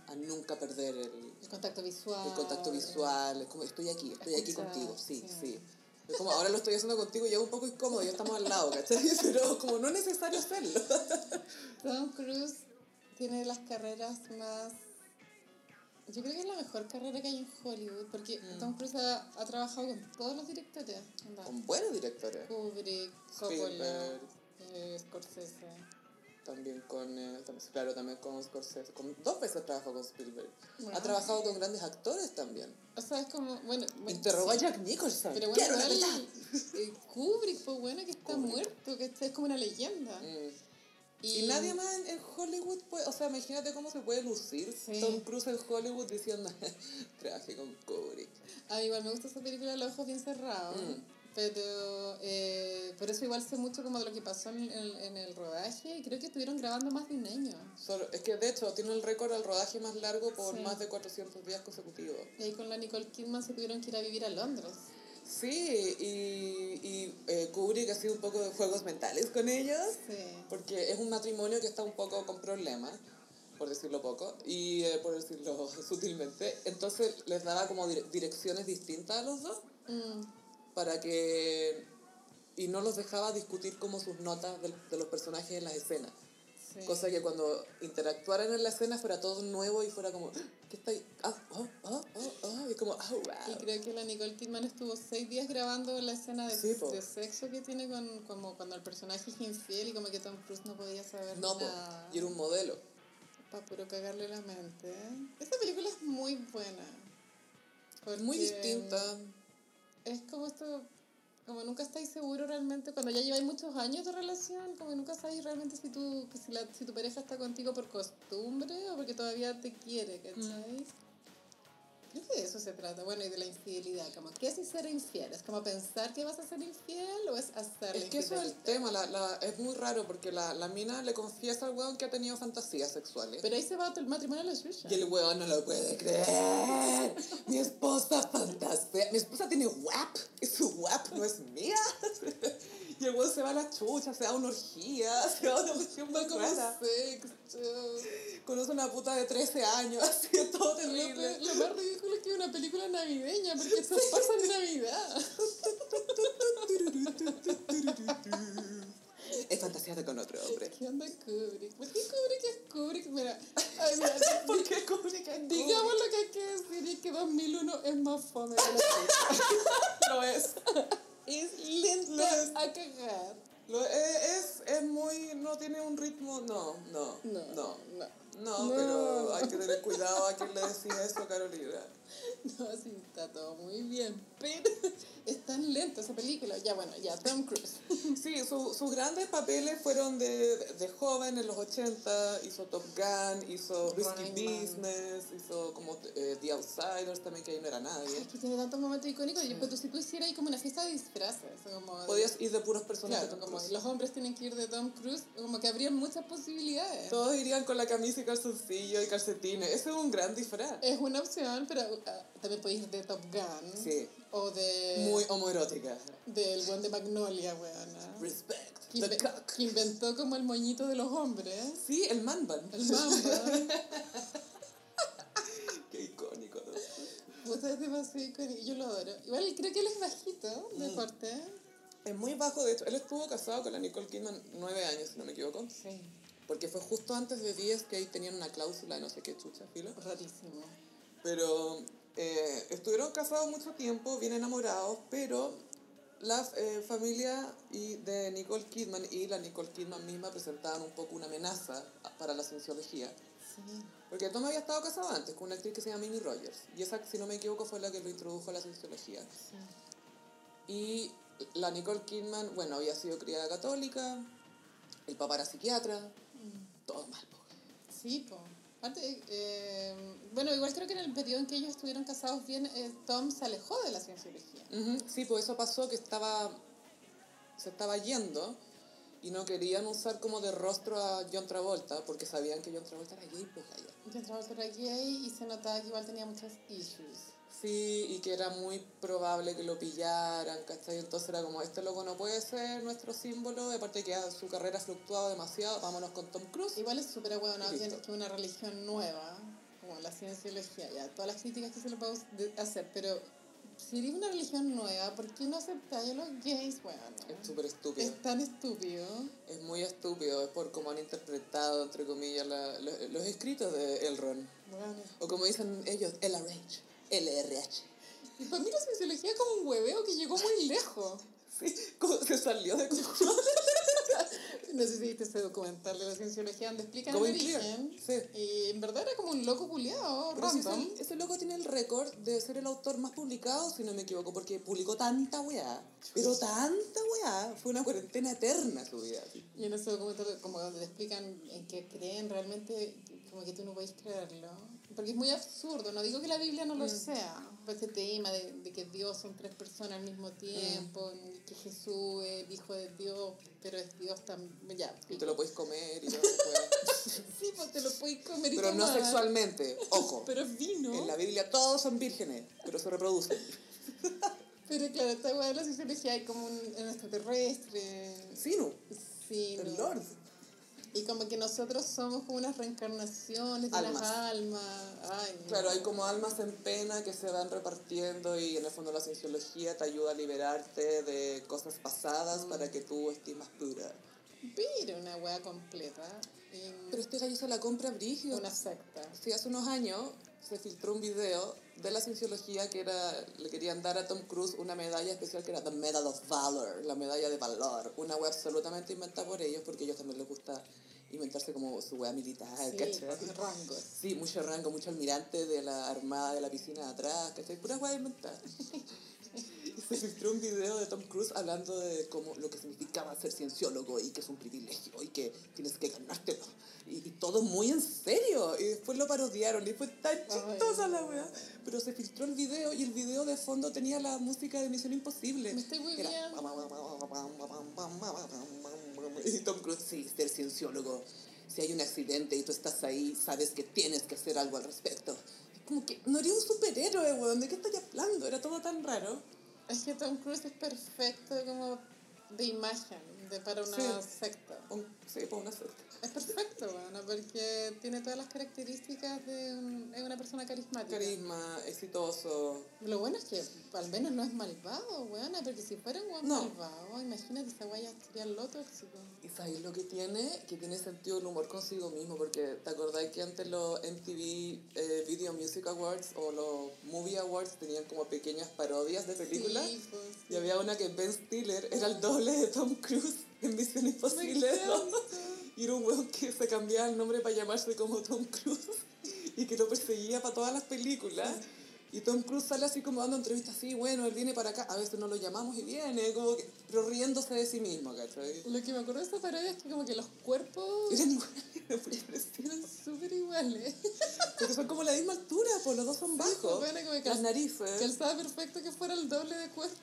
a nunca perder el, El contacto visual. el contacto visual, es como estoy aquí, estoy aquí Escuchar, contigo, sí, sí. sí. Es como ahora lo estoy haciendo contigo y es un poco incómodo, ya estamos al lado, ¿cachai? Pero como no es necesario hacerlo. Tom Cruise tiene las carreras más... Yo creo que es la mejor carrera que hay en Hollywood, porque Mm. Tom Cruise ha, ha trabajado con todos los directores. Con buenos directores. Kubrick, Coppola, eh, Scorsese. También con, eh, también- claro, también con Scorsese. Con, dos veces trabajó con Spielberg. Bueno. Ha trabajado con grandes actores también. O sea, es como, bueno... bueno, Interrogó sí. a Jack Nicholson. Pero bueno, Quiero la eh, Kubrick, pues bueno, que está Kubrick. muerto, que es como una leyenda. Mm. Y, nadie más en, en Hollywood puede, o sea, imagínate cómo se puede lucir Sí. Tom Cruise en Hollywood diciendo, trabajé con Kubrick. A mí igual me gusta esa película Los ojos bien cerrados. Mm. Pero eh, por eso igual sé mucho como de lo que pasó en el, en el rodaje y creo que estuvieron grabando más de un año. Solo- es que de hecho tiene el récord al rodaje más largo por Sí. más de 400 días consecutivos. Y ahí con la Nicole Kidman se tuvieron que ir a vivir a Londres. Sí, y, y eh, Kubrick ha sido un poco de juegos mentales con ellos. Sí. Porque es un matrimonio que está un poco con problemas, por decirlo poco, y eh, por decirlo sutilmente. Entonces les daba como dire- direcciones distintas a los dos Mm, para que... Y no los dejaba discutir como sus notas del- de, los personajes en las escenas. sí. Cosa que cuando interactuaran en la escena fuera todo nuevo y fuera como, ¿qué está ahí? Ah, oh, oh, oh, oh", y como, oh, Y wow. creo que la Nicole Kidman estuvo seis días grabando la escena de, Sí, de sexo que tiene con como cuando el personaje es infiel y como que Tom Cruise no podía saber No, nada. y era un modelo. para puro cagarle la mente. Esta película es muy buena. Muy distinta. Es como esto, como nunca estáis seguros realmente, cuando ya lleváis muchos años de relación, como nunca sabéis realmente si tu, si, la, si tu pareja está contigo por costumbre o porque todavía te quiere, ¿cachai? Creo que de eso se trata, bueno, y de la infidelidad, como, ¿qué es ser infiel? ¿Es como pensar que vas a ser infiel o es hacer Es que eso es el tema, la, la, es muy raro porque la, la mina le confiesa al weón que ha tenido fantasías sexuales. Pero ahí se va el matrimonio a la suya. Y el weón no lo puede creer. Mi esposa fantasea. Mi esposa tiene WAP. Y su WAP no es mía. Y el weón se va a la chucha, se va a una orgía, se va a una orgía muy como sexo. Conoce una puta de 13 años, así es todo Lo, terrible. pe- lo más ridículo es que es una película navideña, porque esto pasa en Navidad. Es fantaseada con otro hombre. ¿Qué onda Kubrick? ¿Por qué Kubrick es Kubrick? Mira, ay, mira, ¿Por qué Kubrick es digamos lo que hay que decir es que 2001 es más fome Lo es. Es lenta es. a cagar. Lo, es, es, es muy... No tiene un ritmo... No, no, No, no. no. No, No. pero hay que tener cuidado a quien le decís eso, Carolina. No, sí, está todo muy bien, pero es tan lenta esa película. Ya, bueno, ya, Tom Cruise. Sí, su- sus grandes papeles fueron de, de joven en los 80, hizo Top Gun, hizo Risky Running Man. Business, hizo como eh, The Outsiders también, que ahí no era nadie. Es que tiene tantos momentos icónicos. Yo, pero si tú hicieras ahí como una fiesta de disfraces, como... de- Podías ir de puros personajes. Claro, como los hombres tienen que ir de Tom Cruise, como que habrían muchas posibilidades. Todos irían con la camisa y calzoncillo y calcetines. Ese es un gran disfraz. Es una opción, pero ah, también podéis ir de Top Gun. Sí. O de... Muy homoerótica. Del buen de Magnolia, weona. Respect. Que, The inve- cock. que inventó como el moñito de los hombres. Sí, el man bun. El mamba. Qué icónico, ¿no? Puta, es demasiado icónico. Yo lo adoro. Igual creo que él es bajito, de Mm. corte. Es muy bajo, de hecho. Él estuvo casado con la Nicole Kidman nueve años, si no me equivoco. Sí. Porque fue justo antes de 10 que ahí tenían una cláusula de no sé qué chucha, filo. Rarísimo. Pero eh, estuvieron casados mucho tiempo, bien enamorados, pero la eh, familia y de Nicole Kidman y la Nicole Kidman misma presentaban un poco una amenaza para la cienciología. Sí. Porque Tom había estado casado antes con una actriz que se llama Mimi Rogers. Y esa, si no me equivoco, fue la que lo introdujo a la cienciología. sí. Y la Nicole Kidman, bueno, había sido criada católica, el papá era psiquiatra, todo mal. po. Sí, po. Aparte, eh, bueno, igual creo que en el periodo en que ellos estuvieron casados bien, eh, Tom se alejó de la cienciología. Ujú, Sí, pues eso pasó que estaba se estaba yendo y no querían usar como de rostro a John Travolta porque sabían que John Travolta era gay, pues allá. Yo entraba por gay y se notaba que igual tenía muchos issues. Sí, y que era muy probable que lo pillaran, ¿cachai? Entonces era como, este loco no puede ser nuestro símbolo, de aparte que su carrera ha fluctuado demasiado, vámonos con Tom Cruise. Igual es súper bueno Y listo. que una religión nueva, como la cienciología, ya, todas las críticas que se le puede hacer, pero si eres una religión nueva, ¿por qué no aceptáis a los gays, bueno? Es súper estúpido. Es tan estúpido. Es muy estúpido, es por cómo han interpretado, entre comillas, la- los, los escritos de Elrond. Bueno. O como dicen ellos, LRH. LRH. Y para mí la cienciología es como un hueveo que llegó muy lejos. Sí, como se salió de control. No sé si viste ese documental de la cienciología donde explican el origen. Sí. Y en verdad era como un loco culiado, random. ese, ese loco tiene el récord de ser el autor más publicado, si no me equivoco, porque publicó tanta weá. Pero tanta weá. Fue una cuarentena eterna su vida. Y en ese documental como donde te explican en qué creen realmente, como que tú no puedes creerlo. Porque es muy absurdo, no digo que la Biblia no lo sea, pues ese tema de, de que Dios son tres personas al mismo tiempo, y que Jesús es el hijo de Dios, pero es Dios también, ya. Y te lo puedes comer y weá. Sí, pues te lo puedes comer y Pero no tomar. sexualmente, ojo. Pero es vino. En la Biblia todos son vírgenes, pero se reproducen. Pero claro, esta weá de la sociología hay como un, un extraterrestre. Sinu, Sí, el ¿no? Lord. Y como que nosotros somos como unas reencarnaciones de Almas. las almas. Ay, no. Claro, hay como almas en pena que se van repartiendo y en el fondo la cienciología te ayuda a liberarte de cosas pasadas para que tú estés más pura. Pero una wea completa. Pero este gallo se la compra brígido. una secta. Sí, hace unos años se filtró un video de la cienciología que era, le querían dar a Tom Cruise una medalla especial que era The Medal of Valor, la medalla de valor, una web absolutamente inventada por ellos porque a ellos también les gusta inventarse como su weá militar, Sí, ¿cachai? Sí, mucho rango, mucho almirante de la armada de la piscina de atrás, ¿cachai? Pura weá inventada. Se filtró un video de Tom Cruise hablando de cómo lo que significaba ser cienciólogo y que es un privilegio y que tienes que ganártelo. Y, y todo muy en serio. Y después lo parodiaron y fue tan chistosa la weá. Pero se filtró el video y el video de fondo tenía la música de Misión Imposible. Me estoy muy Era bien. Y Tom Cruise, sí, ser cienciólogo. Si hay un accidente y tú estás ahí, sabes que tienes que hacer algo al respecto. Es como que no era un superhéroe, weón. ¿De qué estás hablando? Era todo tan raro. Es que Tom Cruise es perfecto como de imagen, de para una Sí. secta. Un- sí, para una secta. Es perfecto, bueno, porque tiene todas las características de un- es una persona carismática. Carisma, exitoso. Lo bueno es que al menos no es malvado, weona, porque si fuera un weón No. malvado, imagínate, esa guaya sería lo tóxico. ¿Y sabes lo que tiene? Que tiene sentido el humor consigo mismo, porque ¿te acordáis que antes los MTV eh, Video Music Awards o los Movie Awards tenían como pequeñas parodias de películas? Sí, pues, Y había una que Ben Stiller era el doble de Tom Cruise en Misión Imposible. Y era un weón que se cambiaba el nombre para llamarse como Tom Cruise y que lo perseguía para todas las películas. Y Tom Cruise sale así como dando entrevistas así, bueno, él viene para acá, a veces no lo llamamos y viene, como que, pero riéndose de sí mismo, ¿cachai? Lo que me acuerdo de esta parodia es que como que los cuerpos Eran iguales, eran súper iguales. Porque son como la misma altura, pues los dos son bajos. pues, bueno, como que Las narices. Perfecto que fuera el doble de cuerpo.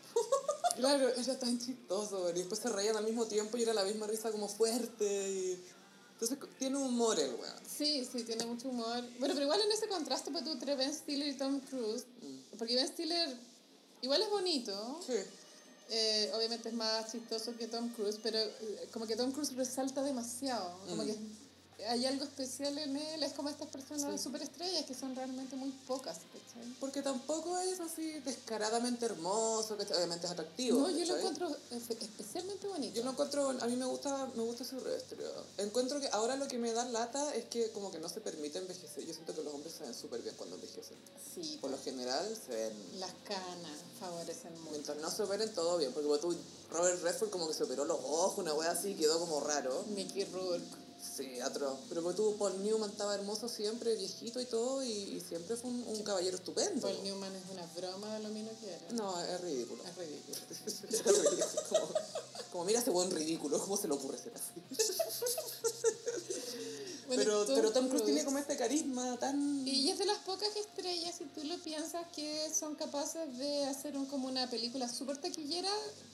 Claro, era tan chistoso, y después se reían al mismo tiempo y era la misma risa como fuerte. Y... Entonces tiene humor el weón. Sí, sí, tiene mucho humor. Bueno, pero igual en ese contraste pues, tú entre Ben Stiller y Tom Cruise, porque Ben Stiller igual es bonito, Sí. eh, obviamente es más chistoso que Tom Cruise, pero eh, como que Tom Cruise resalta demasiado, como Mm. que hay algo especial en él, es como estas personas Sí. superestrellas que son realmente muy pocas, ¿cachai? Porque tampoco es así descaradamente hermoso, que obviamente es atractivo. No, yo lo ¿cachai? encuentro especialmente bonito. Yo lo encuentro, a mí me gusta, me gusta su rostro. Encuentro que ahora lo que me da lata es que como que no se permite envejecer. Yo siento que los hombres se ven súper bien cuando envejecen. Sí, Por lo general se ven las canas favorecen mucho. Mientras no se operen todo bien, porque tú, Robert Redford como que se operó los ojos, una wea así, quedó como raro. Mickey Rourke. Sí, atroz. Pero porque tú, Paul Newman estaba hermoso siempre, viejito y todo, y, y siempre fue un, un caballero estupendo. Paul Newman es una broma de lo mismo que era. No, es ridículo. Es ridículo. Es ridículo. como, como, mira ese buen ridículo, ¿cómo se le ocurre ser así? Pero, pero Tom Cruise tiene como este carisma tan... Y es de las pocas estrellas, si tú lo piensas, que son capaces de hacer un, como una película súper taquillera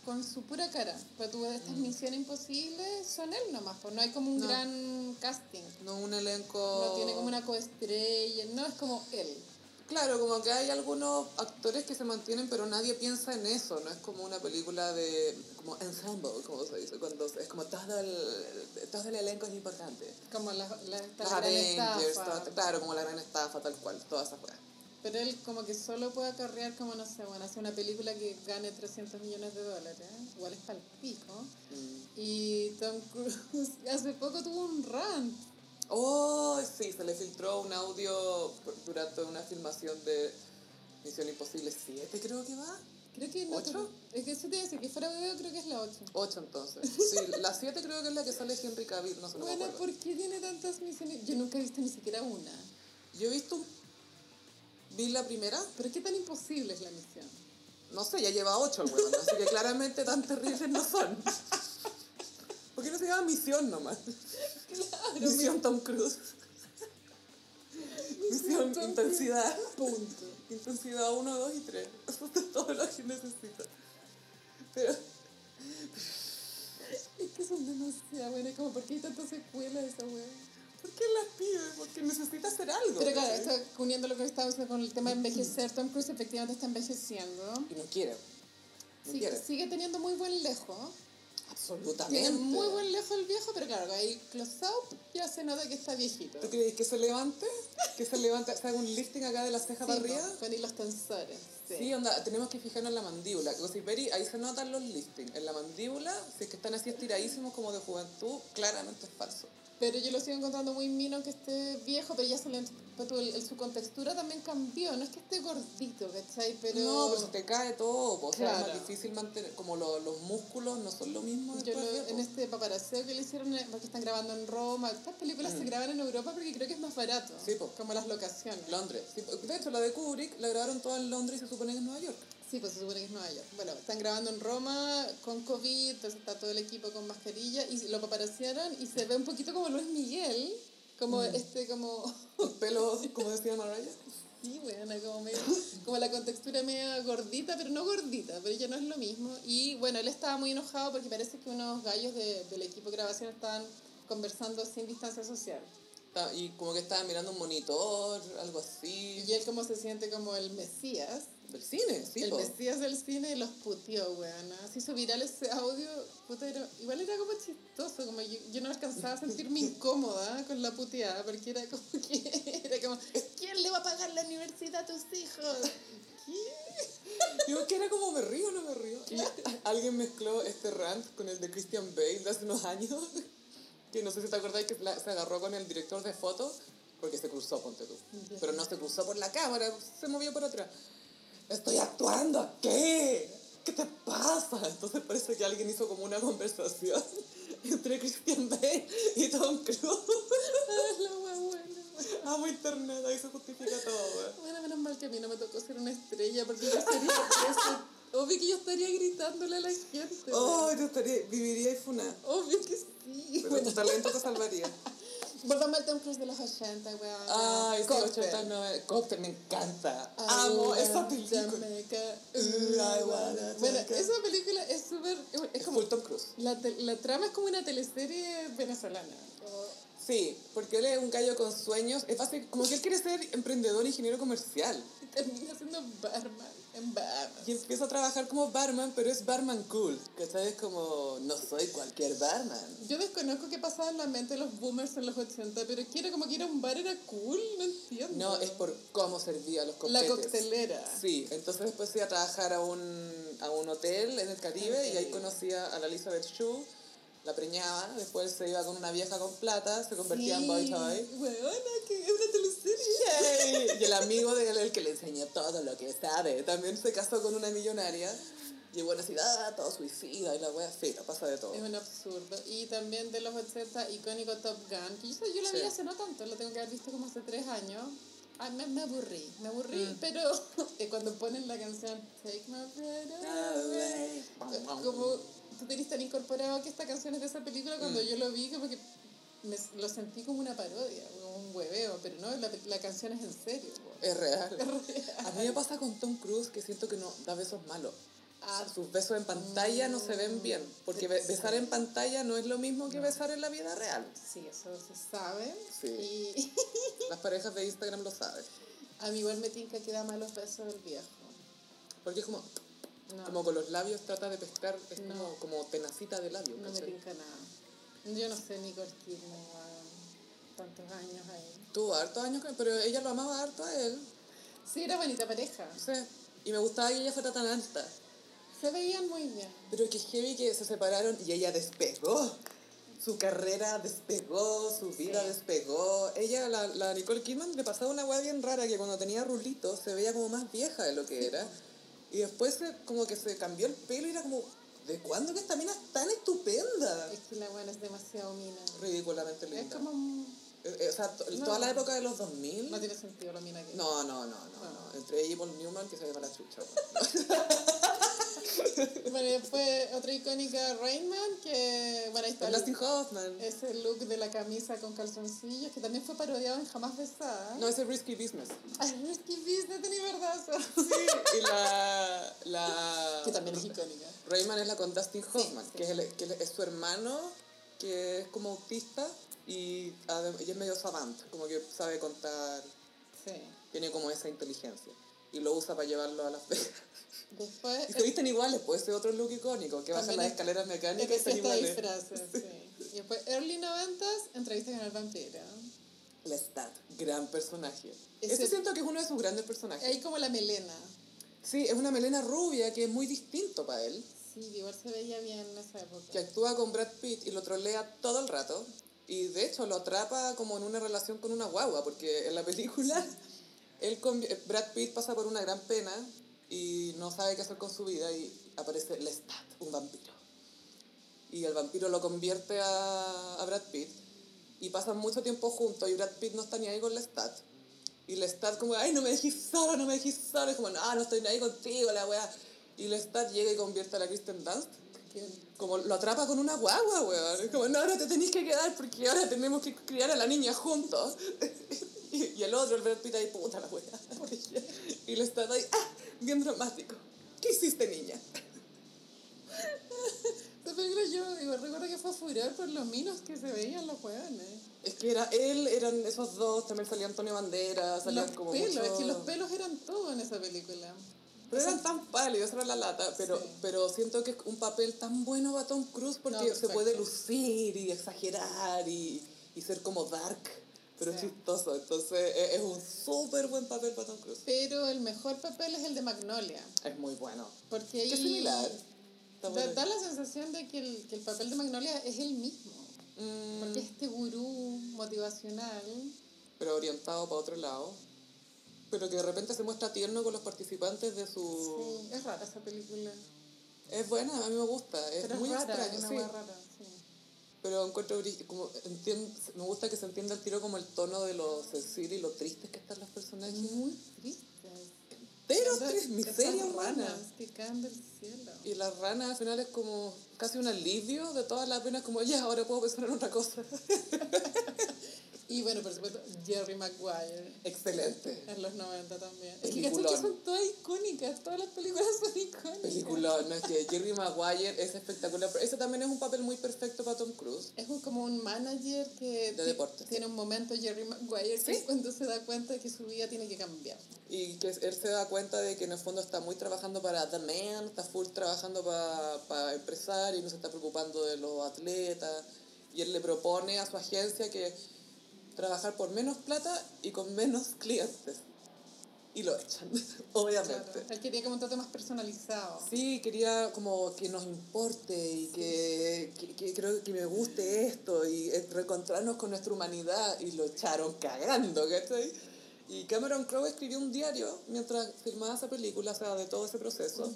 con su pura cara. Pero tú ves estas misiones imposibles, son él nomás, pues no hay como un Mm. No. gran casting. No un elenco... No tiene como una coestrella, no, es como él. Claro, como que hay algunos actores que se mantienen, pero nadie piensa en eso, no es como una película de, como ensemble, como se dice, cuando es como todo el, todo el elenco es importante. Como la, la, esta Los gran Avengers, estafa. todo- claro, como la gran estafa, tal cual, todas esas cosas. Pero él como que solo puede acarrear como, no sé, bueno, hacer una película que gane 300 millones de dólares. Igual es pal pico. Y Tom Cruise hace poco tuvo un rant. Oh, sí, se le filtró un audio durante una filmación de Misión Imposible 7, creo que va. Creo que no. ¿Ocho? Es que eso te decir, que fuera video creo que es la 8. 8 entonces. Sí, la 7 creo que es la que sale Henry Cavill, no sé, Bueno. ¿por qué tiene tantas misiones? Yo nunca he visto ni siquiera una. Yo he visto, vi la primera, ¿Pero qué tan imposible es la misión? No sé, ya lleva ocho el huevón, así que claramente tan terribles no son. ¿Por qué no se llama Misión nomás? Claro, Misión Tom Cruise. Misión Tom Intensidad. Punto. Intensidad 1, 2 y 3. Eso es todo lo que necesito. Pero, Es que son demasiado buenas. Como, ¿por qué hay tantas secuelas de esa wea? ¿por qué las pide? Porque necesita hacer algo. Pero claro, esto, uniendo lo que estábamos diciendo con el tema de envejecer, Tom Cruise efectivamente está envejeciendo. Y no quiere. No Sigue, quiere. sigue teniendo muy buen lejo. Absolutamente. Tiene muy buen lejo el viejo, pero claro, ahí close-up ya se nota que está viejito. ¿Tú crees que se levante? Que se levante, se haga un lifting acá de la ceja para arriba. Sí, con hilos tensores. Sí. Sí, onda, tenemos que fijarnos en la mandíbula. Gossip Berry, ahí se notan los liftings. En la mandíbula, si es que están así estiradísimos como de juventud, claramente es falso. Pero yo lo sigo encontrando muy mino aunque esté viejo, pero ya se le, pues el- su contextura también cambió. No es que esté gordito, ¿cachai? Pero No, pues se te cae todo, o sea, es más difícil mantener, como lo- los músculos no son lo mismo yo lo- de, en este paparaseo que le hicieron, eh, porque están grabando en Roma, estas películas se graban en Europa porque creo que es más barato. Mm. Sí, po. Como las locaciones. Londres. Sí, de hecho, la de Kubrick la grabaron toda en Londres y se supone que es Nueva York. Sí, pues se supone que es Nueva York. Bueno, están grabando en Roma con COVID, entonces está todo el equipo con mascarilla y lo paparasearon y se ve un poquito como Luis Miguel, como Mm. este, como... Los pelos, como decía Mariah. Sí, bueno, como, medio- como la contextura media gordita, pero no gordita, pero ya no es lo mismo. Y bueno, él estaba muy enojado porque parece que unos gallos de- del equipo de grabación estaban conversando sin distancia social. Ta- Y como que estaba mirando un monitor, algo así. Y él como se siente como el mesías, Del cine, sí, el po. mesías del cine los puteó, weón. Se hizo viral ese audio, puta, era- igual era como chistoso, como yo, yo no alcanzaba a sentirme incómoda con la puteada, porque era como que, era como, ¿quién le va a pagar la universidad a tus hijos? ¿Qué? Yo que era como me río o no me río. Alguien mezcló este rant con el de Christian Bale de hace unos años. Que no sé si te acordáis que la- se agarró con el director de fotos porque se cruzó, ponte tú. Pero no se cruzó por la cámara, se movió por atrás. Estoy actuando, ¿qué? ¿Qué te pasa? Entonces parece que alguien hizo como una conversación entre Christian Bale y Tom Cruise. Amo internet, ahí se justifica todo, weón. Bueno, menos mal que a mí no me tocó ser una estrella, porque yo eso. Obvio que yo estaría gritándole a la gente. Oh, yo estaría, viviría y funa. Obvio que sí. Pero tu talento te salvaría. Volvamos al Tom Cruise de los 80, weón. Ay, sí, Cocktail. 89. Cóctel, me encanta. I Amo esa película. Jamaica, Bueno, esa película es súper... Es Es como... full Tom Cruise. La, la trama es como una teleserie venezolana. Sí, porque él es un gallo con sueños. Es fácil, como que él quiere ser emprendedor, ingeniero comercial. Y termina siendo barman en Bahamas. Y empieza a trabajar como barman, pero es barman cool. ¿Cachai? Es como, no soy cualquier barman. Yo desconozco qué pasaba en la mente de los boomers en los 80, pero que era como que ir a un bar era cool, no entiendo. No, es por cómo servía los La cócteles. coctelera. Sí, entonces después fui a trabajar a un, a un hotel en el Caribe y ahí conocía a la Elizabeth Shue, la preñaba, después se iba con una vieja con plata, se convertía en boy toy. Weona, que es una teleserie. Y el amigo de él, el que le enseñó todo lo que sabe, también se casó con una millonaria. Y bueno, así, ah, todo suicida y la wea, sí, no pasa de todo. Es un absurdo. Y también de los 80, icónico Top Gun. Que yo, yo la vi Sí. hace no tanto, lo tengo que haber visto como hace tres años. Ay, me, me aburrí, me aburrí, Mm. pero cuando ponen la canción Take My Breath Away, Away. como tú tenés tan incorporado que esta canción es de esa película, Mm. cuando yo lo vi, como que me, lo sentí como una parodia, como un hueveo, pero no, la, la canción es en serio. po. Es real. A mí me pasa con Tom Cruise que siento que no da besos malos. Ah, Sus besos en pantalla no se ven bien, porque be- besar en pantalla no es lo mismo que besar en la vida real. sí, eso se sabe. Sí. Y Las parejas de Instagram lo saben. a mí igual me tinca que da malos besos el viejo. Porque es como, No. como con los labios trata de pescar, es como, No. como tenacita de labio. No me tinca nada. Yo no sé Nicole Kidman, weón, tantos años ahí. Tuvo hartos años, pero ella lo amaba harto a él. Sí, era bonita pareja. Sé. Y me gustaba que ella fuera tan alta. Se veían muy bien. Pero que heavy que se separaron y ella despegó. Su carrera despegó, su vida Sí. despegó. Ella, la, la Nicole Kidman, le pasaba una weá bien rara que cuando tenía rulitos se veía como más vieja de lo que era. Y después se- como que se cambió el pelo y era como, ¿de cuándo que esta mina es tan estupenda? Es que la buena es demasiado mina. Ridículamente Es linda. como... un- Eh, eh, o sea, to- No. toda la época de los 2000. No tiene sentido lo mina que es. No, no, no, no, no. Entre ella y Paul Newman que se llama la chucha. Bueno, y después otra icónica, Rainman, que... Bueno, ahí está Dustin Hoffman. ese look de la camisa con calzoncillos, que también fue parodiado en Jamás Besada. No, ese es Risky Business. Ay, Risky Business, tenía verdad. Sí, y la, la... que también es icónica. Rayman es la con Dustin Hoffman, sí. Que, es el- que es su hermano, que es como autista y ella es medio savant, como que sabe contar, Sí. tiene como esa inteligencia. Y lo usa para llevarlo a Las Vegas. Después... Y se visten iguales, pues ese otro look icónico, que bajan las es- escaleras Es mecánicas y de están iguales. disfraces, sí. Y después, early 90 entrevista con el vampiro. Lestat, gran personaje. Ese- Ese siento que es uno de sus grandes personajes. Ahí como la melena. Sí, es una melena rubia que es muy distinto para él, Sí, igual se veía bien en esa época. que actúa con Brad Pitt y lo trolea todo el rato. Y de hecho lo atrapa como en una relación con una guagua, porque en la película él con- Brad Pitt pasa por una gran pena y no sabe qué hacer con su vida y aparece Lestat, un vampiro. Y el vampiro lo convierte a, a Brad Pitt y pasan mucho tiempo juntos y Brad Pitt no está ni ahí con Lestat. Y Lestat como, ay, no me dejes solo, no me dejes solo. Y como, no, no estoy ni ahí contigo, la weá. Y Lestat llega y convierte a la Kristen Dunst. Como lo atrapa con una guagua, weón. Es como, no, no te tenéis que quedar porque ahora tenemos que criar a la niña juntos. y, y el otro, el Brad Pitt ahí, puta la weá. y Lestat ahí, ah, bien dramático. ¿Qué hiciste, niña? Esta película yo igual recuerdo que fue furor por los minos que se veían los hueones. Es que era él, eran esos dos, también salía Antonio Banderas, salían Los como pelos, mucho- es que los pelos eran todo en esa película. Pero eran tan pálidos, era la lata, pero, Sí. pero siento que es un papel tan bueno para Tom Cruise porque No, se puede lucir y exagerar y, y ser como dark, pero Sí. chistoso. Entonces e- es un súper buen papel para Tom Cruise. Pero el mejor papel es el de Magnolia. Es muy bueno. Porque ahí Qué similar. Da, da la sensación de que el, que el papel de Magnolia es el mismo. Mm, Porque este gurú motivacional. pero orientado para otro lado. Pero que de repente se muestra tierno con los participantes de su... Sí, es rara esa película. Es buena, a mí me gusta. Es Pero muy es rara, extraña, es una sí. rara, sí. Pero encuentro como me gusta que se entienda el tiro como el tono de lo sensible y lo tristes que están los personajes. Muy triste. Pero Esas- es miseria humana. cielo. Y la rana al final es como casi un alivio de todas las penas, como ya, ahora puedo pensar en otra cosa. Y bueno, por supuesto, Jerry Maguire. Excelente. En los 90 también. Es que Peliculón. ¿cachai que son todas icónicas, todas las películas son icónicas. Película, no es que Jerry Maguire es espectacular. Pero ese también es un papel muy perfecto para Tom Cruise. Es un- como un manager que De deportes. tiene un momento Jerry Maguire que Sí. es cuando se da cuenta de que su vida tiene que cambiar. Y que él se da cuenta de que en el fondo está muy trabajando para The Man, está full trabajando para, para empresarios, no se está preocupando de los atletas. Y él le propone a su agencia que trabajar por menos plata y con menos clientes. Y lo echan, obviamente. Claro. Él quería como un trato más personalizado. Sí, quería como que nos importe y que, que, que creo que me guste esto y reencontrarnos con nuestra humanidad y lo echaron cagando, ¿cachai? Y Cameron Crowe escribió un diario mientras filmaba esa película, o sea, de todo ese proceso.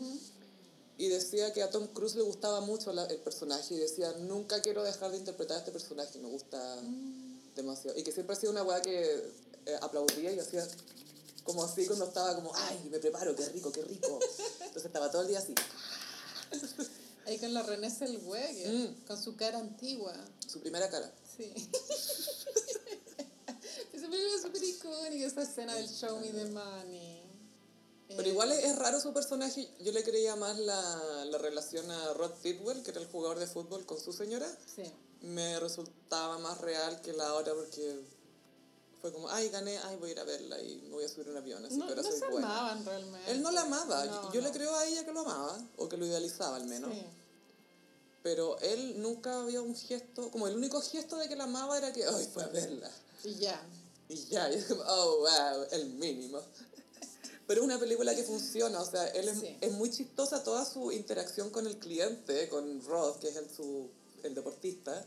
Y decía que a Tom Cruise le gustaba mucho la- el personaje y decía, nunca quiero dejar de interpretar a este personaje, me gusta demasiado. Y que siempre ha sido una weá que eh, aplaudía y hacía como así cuando estaba como, ay, me preparo, qué rico, qué rico. Entonces estaba todo el día así. Ahí con la Renée Zellweger, Mm. con su cara antigua. Su primera cara. Sí. Esa película es súper icónica, esa escena del Show Me the Money. Pero igual es, es raro su personaje. Yo le creía más la, la relación a Rod Tidwell, que era el jugador de fútbol, con su señora. Sí. Me resultaba más real que la otra porque fue como, ay, gané, ay, voy a ir a verla y me voy a subir un avión, así No, que ahora no soy se buena. amaban realmente. Él no la amaba. No, Yo no. le creo a ella que lo amaba, o que lo idealizaba al menos. Sí. Pero él nunca había un gesto, como el único gesto de que la amaba era que, ay, fue a verla. Y ya. Y ya, y es como, oh, wow, el mínimo. Pero es una película que funciona, o sea, él es, Sí. es muy chistosa toda su interacción con el cliente, con Rod, que es el, su, el deportista,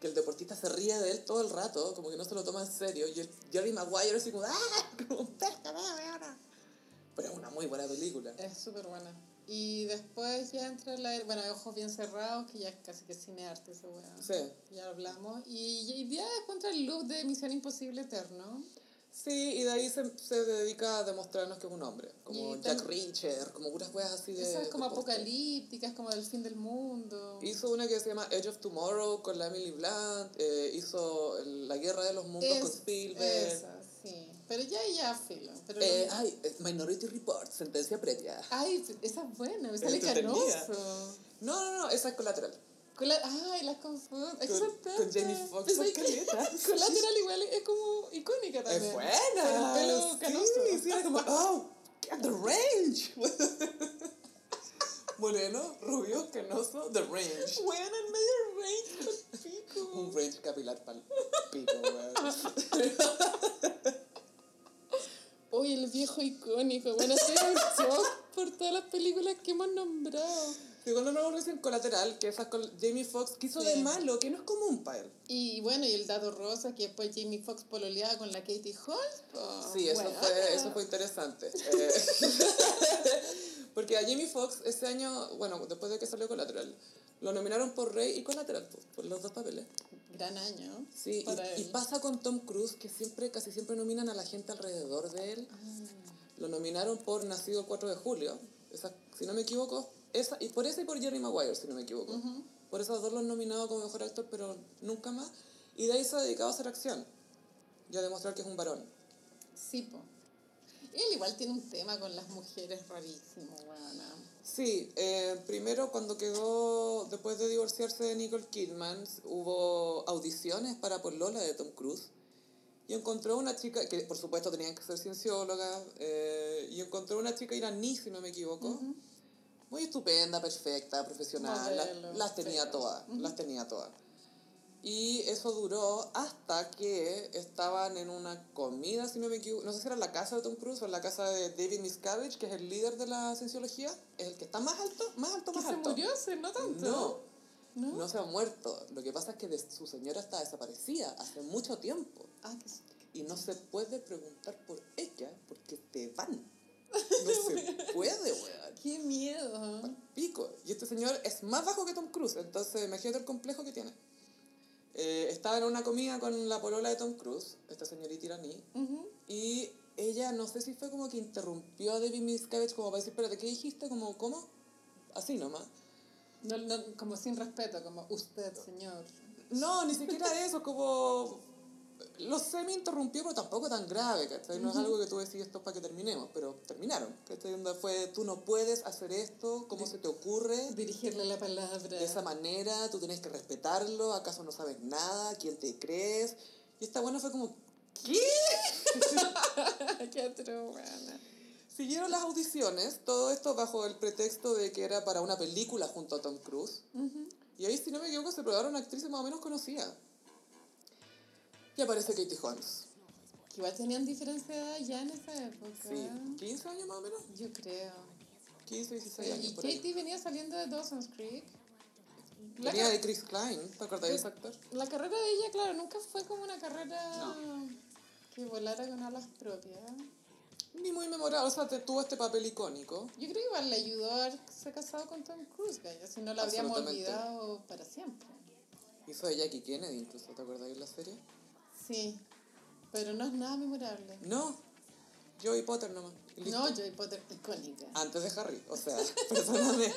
que el deportista se ríe de él todo el rato, como que no se lo toma en serio, y el Jerry Maguire así como, ¡ah! Como, "Pesca, véame ahora". Pero es una muy buena película. Es súper buena. Y después ya entra la... Bueno, Ojos Bien Cerrados, que ya es casi que cine arte esa weá. Sí. Ya hablamos. Y, y ya después entra el look de Misión Imposible Eterno. Sí, y de ahí se, se dedica a demostrarnos que es un hombre, como Y Jack Reacher, como puras weas así de... Esa es como de póster. apocalíptica, es como del fin del mundo. Hizo una que se llama Edge of Tomorrow con la Emily Blunt, eh, hizo La Guerra de los Mundos Es- con Spielberg. Esa, sí. Pero ya, ya, filo. Pero Eh, lo- ay, Minority Report, sentencia previa. Ay, esa es buena, me sale canoso. No, no, no, esa es colateral. Ay, las confundo. Es que Con- con. Jamie Foxx, caletas. Collateral igual es como icónica también. Es buena. Con el pelo canoso. Sí, sí, era como, oh, the range. Moreno, rubio, canoso, the range. Bueno, en medio range con pico. Un range capilar pal pico, weón. Uy, el viejo icónico. Bueno, estoy en shock por todas las películas que hemos nombrado. Sí, cuando no recién colateral, que esa con Jamie Foxx quiso Sí. de malo, que no es común para él. Y bueno, y el dato rosa que después Jamie Foxx pololeaba con la Katie Holmes. po. Sí, eso, Weona. fue, eso fue interesante. Eh, porque a Jamie Foxx ese año, bueno, después de que salió Collateral, lo nominaron por Rey y Collateral, por, por los dos papeles. Gran año. Sí, y, y pasa con Tom Cruise, que siempre, casi siempre nominan a la gente alrededor de él. Lo nominaron por Nacido el 4 de julio, esa, si no me equivoco, esa, y por esa y por Jerry Maguire, si no me equivoco. Por esos dos los han nominado como mejor actor, pero nunca más. Y de ahí se ha dedicado a hacer acción y a demostrar que es un varón. Sí, po. Él igual tiene un tema con las mujeres rarísimo, weona. Sí, eh, primero cuando quedó, después de divorciarse de Nicole Kidman, hubo audiciones para Polola de Tom Cruise. Y encontró una chica, que por supuesto tenían que ser cienciólogas, eh, y encontró una chica iraní, si no me equivoco, muy estupenda, perfecta, profesional, la- las tenía todas, las tenía todas. Y eso duró hasta que estaban en una comida, si no me equivoco, no sé si era en la casa de Tom Cruise o en la casa de David Miscavige, que es el líder de la cienciología, es el que está más alto, más alto, ¿Que más se alto. murió no tanto? No, ¿No? no se ha muerto. Lo que pasa es que su señora está desaparecida hace mucho tiempo. Ah, que sí. Y no se puede preguntar por ella porque te van. No se puede, weón. Qué miedo. Pico. Y este señor es más bajo que Tom Cruise, entonces imagínate el complejo que tiene. Eh, estaba en una comida con la polola de Tom Cruise, esta señorita iraní, Ujú. y ella no sé si fue como que interrumpió a David Miscavige como para decir, espérate, ¿qué dijiste? Como, ¿cómo? Así nomás. No, no, como sin respeto, como usted, señor. No, ni siquiera eso, como... Lo semi interrumpió, pero tampoco tan grave, ¿cachai? No es algo que tú decís esto es para que terminemos, pero terminaron, ¿cachai? Fue, tú no puedes hacer esto, ¿cómo se te ocurre? Dirigirle la palabra. De esa manera, tú tienes que respetarlo, ¿acaso no sabes nada? ¿Quién te crees? Y esta buena fue como, ¿qué? Qué atro, weona. Siguieron las audiciones, todo esto bajo el pretexto de que era para una película junto a Tom Cruise. Y ahí, si no me equivoco, se probaron actrices más o menos conocidas. Y aparece Katie Holmes. Que igual tenían diferencia de edad ya en esa época. Sí, 15 años más o menos. Yo creo. 15, 16 años Y por ahí. Katie venía saliendo de Dawson's Creek. La, Venía de Chris Klein, ¿te acordás de ese actor? la carrera de ella, claro, nunca fue como una carrera que volara con alas propias. Ni muy memorable, o sea, te, tuvo este papel icónico. Yo creo que igual le ayudó a haberse casado con Tom Cruise, gaya, si no la habríamos olvidado para siempre. Hizo de Jackie Kennedy incluso, ¿te acordás de la serie? Sí, pero no es nada memorable. No, Joey Potter nomás. listo. No, Joey Potter icónica. Antes de Harry, o sea, perdóname.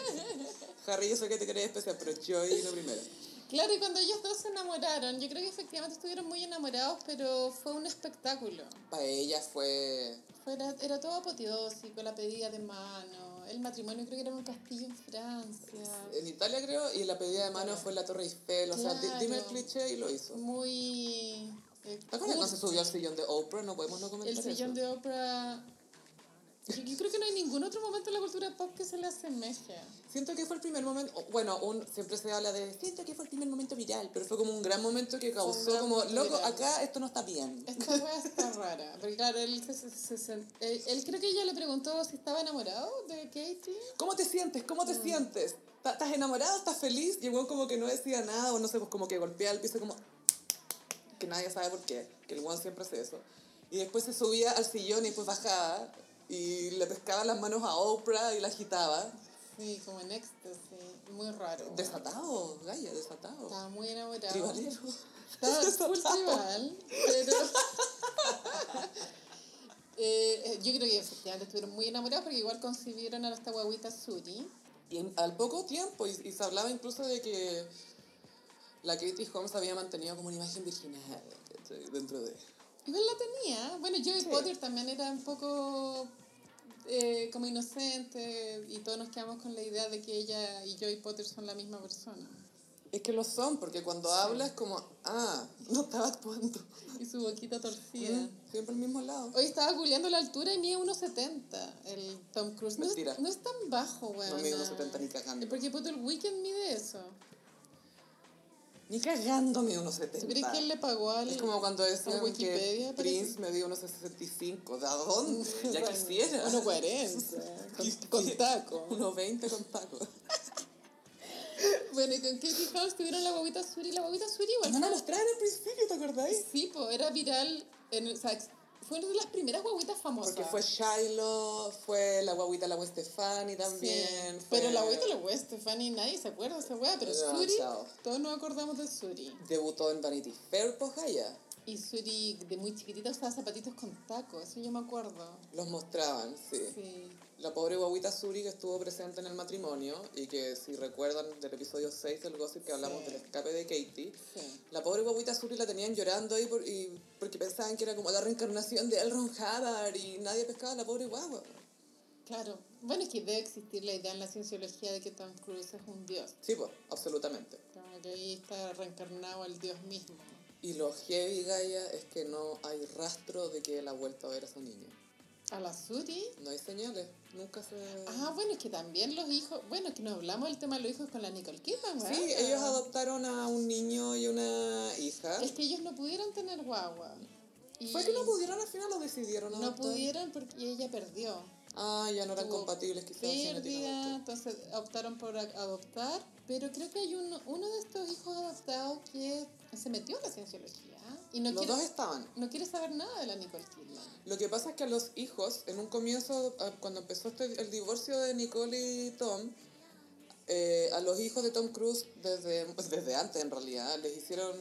Harry, yo sé que te quería especial, pero Joey lo primero. Claro, y cuando ellos dos se enamoraron, yo creo que efectivamente estuvieron muy enamorados, pero fue un espectáculo. Para ella fue... Fue, era, era todo apoteósico, la pedida de mano, el matrimonio creo que era en un castillo en Francia. En Italia creo, y la pedida de mano fue en la Torre Eiffel, o sea, di- dime el cliché y lo hizo. Muy... ¿Te acuerdas cuando se subió al sillón de Oprah? No podemos no comentar El sillón eso. de Oprah... Yo, creo que no hay ningún otro momento en la cultura pop que se le asemeje. Siento que fue el primer momento, bueno, un, siempre se habla de, siento que fue el primer momento viral, pero fue como un gran momento que causó como, loco, viral. acá esto no está bien. Esta wea está rara. Porque claro, él, se, se- se- él, él creo que ella le preguntó si estaba enamorado de Katie. ¿Cómo te sientes? ¿Cómo Mm. te sientes? ¿Ta- ¿Estás enamorado? ¿Estás feliz? Y el como que no decía nada, o no sé, pues como que golpea el piso como... Que nadie sabe por qué, que el weón siempre hace eso. Y después se subía al sillón y después bajaba y le pescaba las manos a Oprah y la agitaba. Sí, como en éxtasis. Muy raro. Desatado, Gaya, desatado. Estaba muy enamorado. Tribalero. Estaba full tribal, pero... Eh, eh, yo creo que efectivamente estuvieron muy enamorados porque igual concibieron a esta guaguita Suri. Y en- al poco tiempo, y, y se hablaba incluso de que la Katie Holmes había mantenido como una imagen virginal dentro de... Igual la tenía. Bueno, Joey Sí. Potter también era un poco eh, como inocente y todos nos quedamos con la idea de que ella y Joey Potter son la misma persona. Es que lo son, porque cuando hablas como, ah, no estaba actuando. Y su boquita torcida. Mm, Siempre al mismo lado. Hoy estaba googleando la altura y mide 1,70 el Tom Cruise. No es, Mentira. no es tan bajo, weón. No mide 1,70 ni cagando. Porque puto el Weekend mide eso. Ni cagándome unos 70. ¿Tú crees que él le pagó al... Es como cuando decían Wikipedia, que? Prince me dio unos 65. ¿De dónde? Ya quisiera. 1,40. con, Quisiera. con taco. 1,20 con taco. Bueno, y con Katie Holmes tuvieron la guaguita Suri. La guaguita Suri igual. No la mostraron al principio, ¿te acordáis? Sí, pues era viral. En, o sea, fue una de las primeras guaguitas famosas. Porque fue Shiloh, fue la guaguita la Stefani Sí, también. fue- Pero la guaguita la Stefani, nadie se acuerda de esa wea. Pero No, Suri, chao. todos nos acordamos de Suri. Debutó en Vanity Fair, pues Gaia. Y Suri de muy chiquitita usaba zapatitos con tacos, eso yo me acuerdo. Los mostraban, sí. Sí. La pobre guaguita Suri que estuvo presente en el matrimonio y que si recuerdan del episodio 6 del Gossip que hablamos Sí. del escape de Katie, Sí. la pobre guaguita Suri la tenían llorando ahí por- y porque pensaban que era como la reencarnación de Elron Hubbard y nadie pescaba a la pobre guagua. Claro. Bueno, es que debe existir la idea en la cienciología de que Tom Cruise es un dios. Sí, pues, absolutamente. Como que ahí está reencarnado al dios mismo. Y lo heavy, Gaia, es que no hay rastro de que él ha vuelto a ver a su niño. A la Suri. No hay señales, nunca se... Ah, bueno, es que también los hijos. Bueno, es que nos hablamos del tema de los hijos con la Nicole Kidman, Sí, ¿verdad? ellos adoptaron a un niño y una hija. Es que ellos no pudieron tener guagua. Y ¿Fue que no pudieron al final o decidieron No adoptar? pudieron porque ella perdió. Ah, ya no eran Tuvo compatibles quizás Pérdida, entonces optaron por adoptar. Pero creo que hay uno, uno de estos hijos adoptados que se metió a la cienciología y no Los quiere, dos estaban. no quiere saber nada de la Nicole Kidman. Lo que pasa es que a los hijos, en un comienzo, cuando empezó este- el divorcio de Nicole y Tom, eh, a los hijos de Tom Cruise, desde, pues, desde antes en realidad, les hicieron,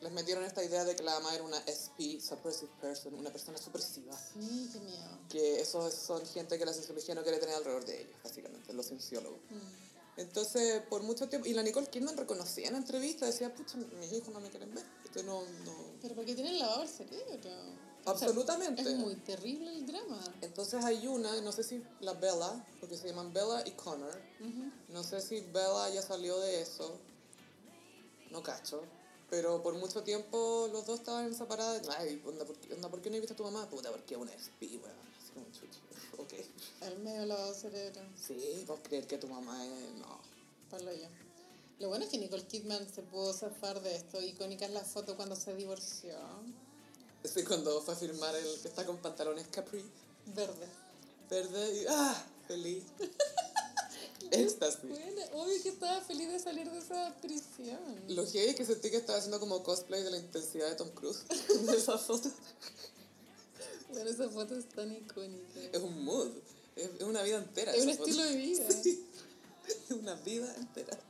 les metieron esta idea de que la mamá era una SP, suppressive person, una persona supresiva. Sí, qué miedo. Que esos son gente que la sociología no quiere tener alrededor de ellos, básicamente, los cienciólogos. Mm. Entonces, por mucho tiempo, y la Nicole Kidman reconocía en entrevistas, decía, pucha, mis hijos no me quieren ver. Esto no, no. Pero porque tienen lavado el cerebro. O sea, Absolutamente. es muy terrible el drama. Entonces hay una, no sé si la Bella, porque se llaman Bella y Connor, no sé si Bella ya salió de eso, no cacho, pero por mucho tiempo los dos estaban en esa parada de, ay, onda, ¿por qué, onda, ¿por qué no viste a tu mamá? Puta, porque es una SP, weón, así como El medio lavado cerebro. Sí, vos creer que tu mamá es, no. Palo yo. Lo bueno es que Nicole Kidman se pudo zafar de esto. Icónica es la foto cuando se divorció. Ese cuando fue a firmar el que está con pantalones capri, Verde. verde y, ah, feliz. Éxtasis. Bueno, obvio que estaba feliz de salir de esa prisión. Lo que es que sentí que estaba haciendo como cosplay de la intensidad de Tom Cruise en esa foto. Bueno, esa foto es tan icónica. Es un mood, es es una vida entera. Es un foto. estilo de vida. Sí, es una vida entera.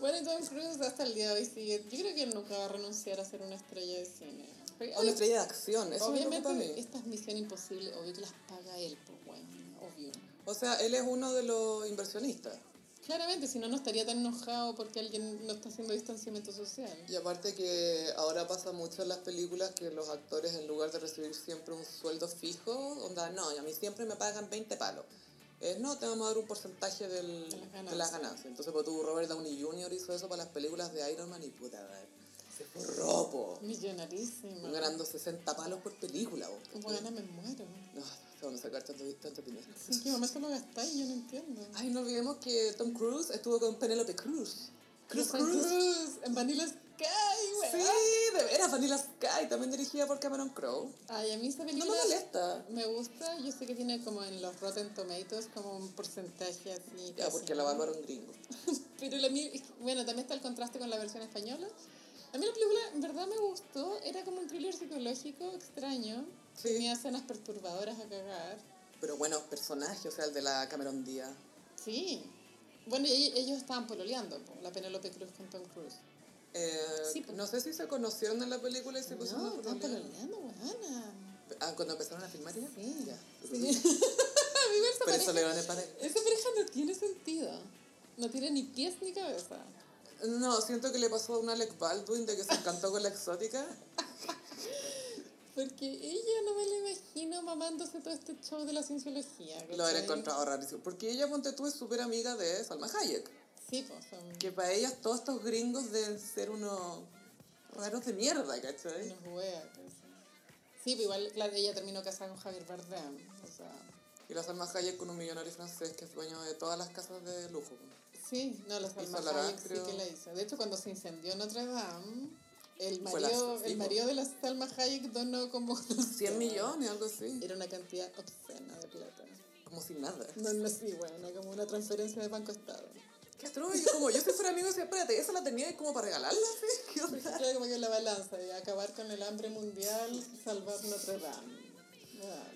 Bueno, Tom Cruise hasta el día de hoy sigue. Yo creo que él nunca va a renunciar a ser una estrella de cine. Porque, Una estrella de acción, eso me. Obviamente, esta es misión imposible. Obvio que las paga él, pues bueno, obvio. O sea, él es uno de los inversionistas. Claramente, si no, no estaría tan enojado porque alguien no está haciendo distanciamiento social. Y aparte que ahora pasa mucho en las películas que los actores en lugar de recibir siempre un sueldo fijo, onda, no, a mí siempre me pagan 20 palos. Es, no, te vamos a dar un porcentaje del, De las de las ganancias. Entonces, pues tú, Robert Downey Jr. hizo eso para las películas de Iron Man y puta, madre, se forró, po. Millonarísimo. Ganando 60 palos por película, vos. Buena, me muero. No, a sacar tanto, tanto dinero. ¿En qué momento lo gastáis? Yo no entiendo. Ay, no olvidemos que Tom Cruise estuvo con Penelope Cruz. Cruz Cruz. Cruise, en Vanilla Sky, güey. Sí, de veras, Vanilla Sky, también dirigida por Cameron Crowe. Ay, a mí esa No película me molesta. me gusta. Yo sé que tiene como en los Rotten Tomatoes como un porcentaje así. Ya, porque la ¿no? Bárbara es un gringo. Pero la mí, bueno, también está el contraste con la versión española. A mí la película en verdad me gustó. Era como un thriller psicológico extraño. Sí. Tenía escenas perturbadoras a cagar. Pero bueno, personaje, o sea, el de la Cameron Díaz. Sí. Bueno, y ellos estaban pololeando, po, la Penélope Cruz con Tom Cruise. Eh, Sí, pues. no sé si se conocieron en la película y se pusieron no, a estaban pololear. pololeando, buena. Ah, cuando empezaron a filmar ya. Sí. Ya. Sí. a mí igual esa Pero eso pareja, le van a parar. esa pareja no tiene sentido. No tiene ni pies ni cabeza. No, siento que le pasó a un Alec Baldwin de que se encantó con la exótica. Porque ella no me la imagino mamándose todo este show de la cienciología. Lo hubiera ¿cachai? encontrado rarísimo. Porque ella, ponte tú, es súper amiga de Salma Hayek. Sí, pues son Que para ellas todos estos gringos deben ser unos raros de mierda, ¿cachai? unos weas. pues. Sí, pero igual, claro, ella terminó casada con Javier Bardem. O sea, Y la Salma Hayek con un millonario francés que es dueño de todas las casas de lujo. sí, no, la Salma Hayek sí creo. que la hizo. De hecho, cuando se incendió Notre Dame, el marido, el marido de la Salma Hayek donó como... 100 millones, algo así. Era una cantidad obscena de plata. Como si nada. No, no, sí, bueno, como una transferencia de Banco Estado. Qué atroz, como yo si fuera amigo decía, espérate, ¿esa la tenía como para regalarla? ¿Sí? ¿Qué onda? Claro, como que la balanza, y acabar con el hambre mundial, salvar Notre Dame.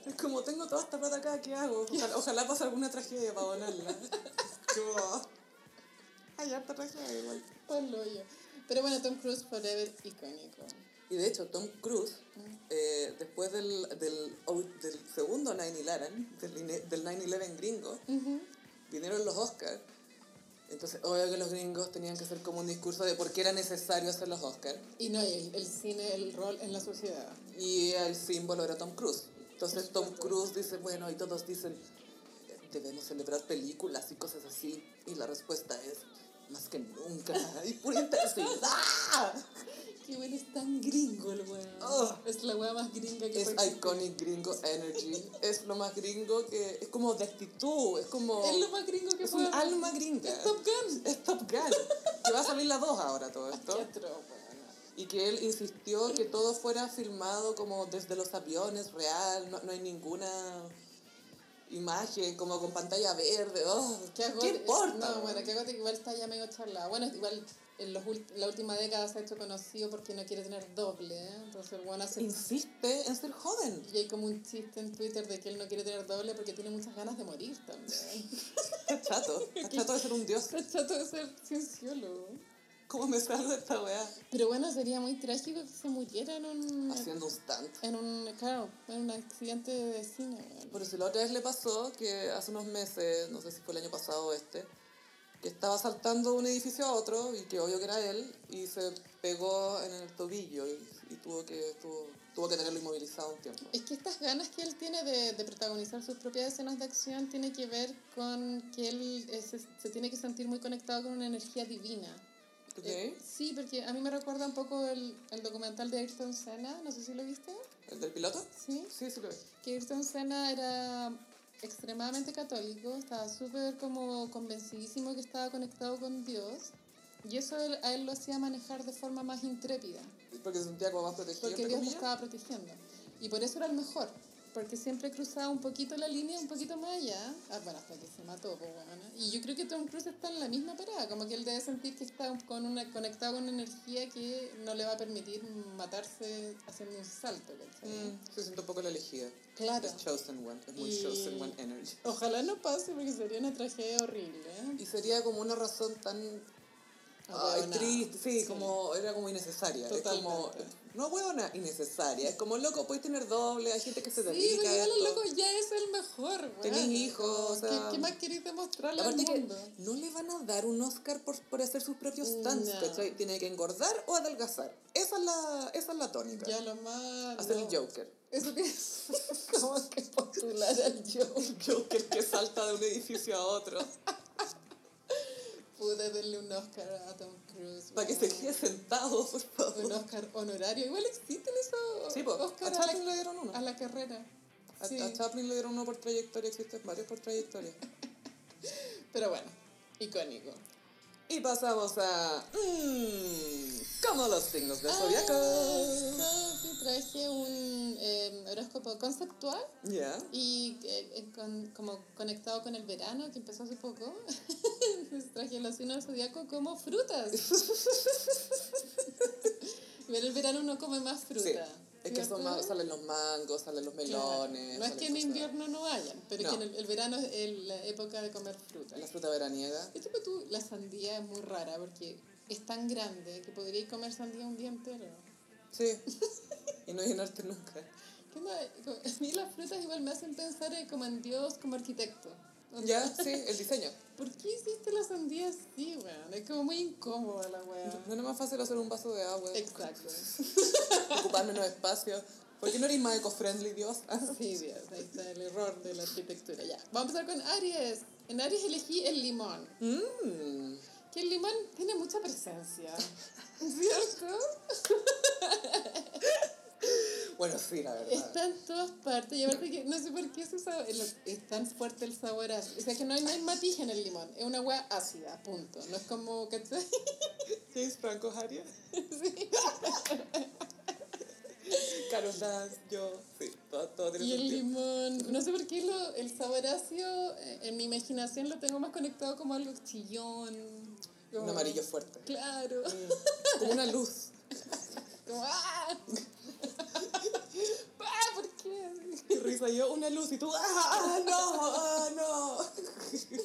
Es como tengo toda esta plata acá, ¿qué hago? Ojalá, ojalá pase alguna tragedia para donarla. Como, Hay harta tragedia igual. Ponlo yo. Pero bueno, Tom Cruise forever icónico. Y de hecho, Tom Cruise, eh, después del, del, del segundo 9-11, del, del 9-11 gringo, vinieron los Oscars. Entonces, obvio que los gringos tenían que hacer como un discurso de por qué era necesario hacer los Oscars. Y no, el, el cine, el rol en la sociedad. Y el símbolo era Tom Cruise. Entonces Tom Cruise dice, bueno, y todos dicen, debemos celebrar películas y cosas así. Y la respuesta es, más que nunca, y pura intensidad. Qué bueno, es tan gringo el weón. Oh. Es la weá más gringa que Es iconic gringo energy. Es lo más gringo que, es como de actitud, es como... Es lo más gringo que es un alma gringa. Es Top Gun. Es Top Gun. Que va a salir la 2 ahora todo Qué esto. weón. Y que él insistió que todo fuera filmado como desde los aviones, real, no, no hay ninguna imagen como con pantalla verde. Oh, ¿Qué, ¿Qué, agote- importa? No, bueno, que igual está ya medio charlado. Bueno, igual en los la última década se ha hecho conocido porque no quiere tener doble, ¿eh? Entonces el hace... Insiste en ser joven. Y hay como un chiste en Twitter de que él no quiere tener doble porque tiene muchas ganas de morir también. Está chato. Está chato de ser un dios. Está chato de ser cienciólogo. ¿Cómo me salgo de esta weá? Pero bueno, sería muy trágico que se muriera en un... Haciendo un stunt. En un, claro, en un accidente de cine. Por eso la otra vez le pasó que hace unos meses, no sé si fue el año pasado o este, que estaba saltando de un edificio a otro y que obvio que era él y se pegó en el tobillo y, y tuvo, que, tuvo, tuvo que tenerlo inmovilizado un tiempo. Es que estas ganas que él tiene de, de protagonizar sus propias escenas de acción tiene que ver con que él eh, se, se tiene que sentir muy conectado con una energía divina. ¿Ok? Eh, sí, porque a mí me recuerda un poco el, el documental de Ayrton Senna, no sé si lo viste. ¿El del piloto? Sí. Sí, sí lo vi. Que Ayrton Senna era extremadamente católico, estaba súper como convencidísimo que estaba conectado con Dios. Y eso él- a él lo hacía manejar de forma más intrépida. Porque se sentía como más protegido. Porque Dios lo estaba protegiendo. Y por eso era el mejor. Porque siempre cruzaba un poquito la línea, un poquito más allá. Ah, bueno, hasta que se mató, pues bueno. Y yo creo que Tom Cruise está en la misma parada. Como que él debe sentir que está con una, conectado con una energía que no le va a permitir matarse haciendo un salto. ¿cachai? Mm, se siente un poco la elegida. Claro. Es chosen one. Es muy Y- chosen one energy. Ojalá no pase porque sería una tragedia horrible. ¿eh? Y sería como una razón tan Ay, triste, sí, Sí. como, era como innecesaria. Es como, Totalmente. No huevona, innecesaria. Es como, loco, puedes tener doble, hay gente que se Sí, dedica pero a esto. loco ya es el mejor. weón. Tenés hijos, o ¿Qué- sea, ¿Qué, más queréis demostrarle al Aparte que mundo? no le van a dar un Oscar por, por hacer sus propios stunts, No. ¿cachai? Tiene que engordar o adelgazar. Esa es la, esa es la tónica. Ya lo más. Hacer no. el Joker. Eso que es como que postular al Joker. El Joker que salta de un edificio a otro. Pude darle un Oscar a Tom Para que se quede sentado, por favor. Un Oscar honorario. Igual existen esos Sí, pues, a Oscar a, Chaplin la, le dieron uno. a la carrera. A, Sí. a Chaplin le dieron uno por trayectoria, existen varios por trayectoria. Pero bueno, icónico. Y pasamos a... Mmm, como los signos del Ah, zodiaco. sí, traje un eh, horóscopo conceptual y eh, eh, con- como conectado con el verano que empezó hace poco. Traje los signos del zodiaco como frutas. Pero el verano uno come más fruta. Sí. Es que son más- salen los mangos, salen los Claro. melones. No es que en invierno no hayan, pero es No. que en el, el verano es el- la época de comer fruta. La fruta veraniega. De hecho, que tú, la sandía es muy rara porque es tan grande que podríais comer sandía un día entero. Sí. y no llenarte nunca. Como- A mí las frutas igual me hacen pensar en como en Dios como arquitecto. Ya, sí, el diseño. ¿Por qué hiciste la sandía así, weón? Es como muy incómoda la weá. No es más fácil hacer un vaso de agua. Exacto. Ocupar menos espacio. ¿Por qué no eres más eco-friendly, Dios? Sí, Dios, ahí está el error de la arquitectura. Ya, vamos a empezar con Aries. En Aries elegí el limón. Mmm. Que el limón tiene mucha presencia. ¿Cierto? Bueno, sí, la verdad. Está en todas partes. Y aparte que no sé por qué ese sabor- es tan fuerte el sabor ácido. O sea que no hay, no hay matiz en el limón. Es una agua ácida, punto. No es como, ¿cachai? James Franco Harriet. Sí. Carol Dance, yo, sí, todo, todo tiene Y el sentido. limón, no sé por qué lo, el sabor ácido eh, en mi imaginación lo tengo más conectado como algo chillón. como- Un amarillo fuerte. Claro. Como una luz. Como. ¡Ah! ¿Por qué? Y risa yo, una luz y tú, ¡ah, ah, no, ah, no!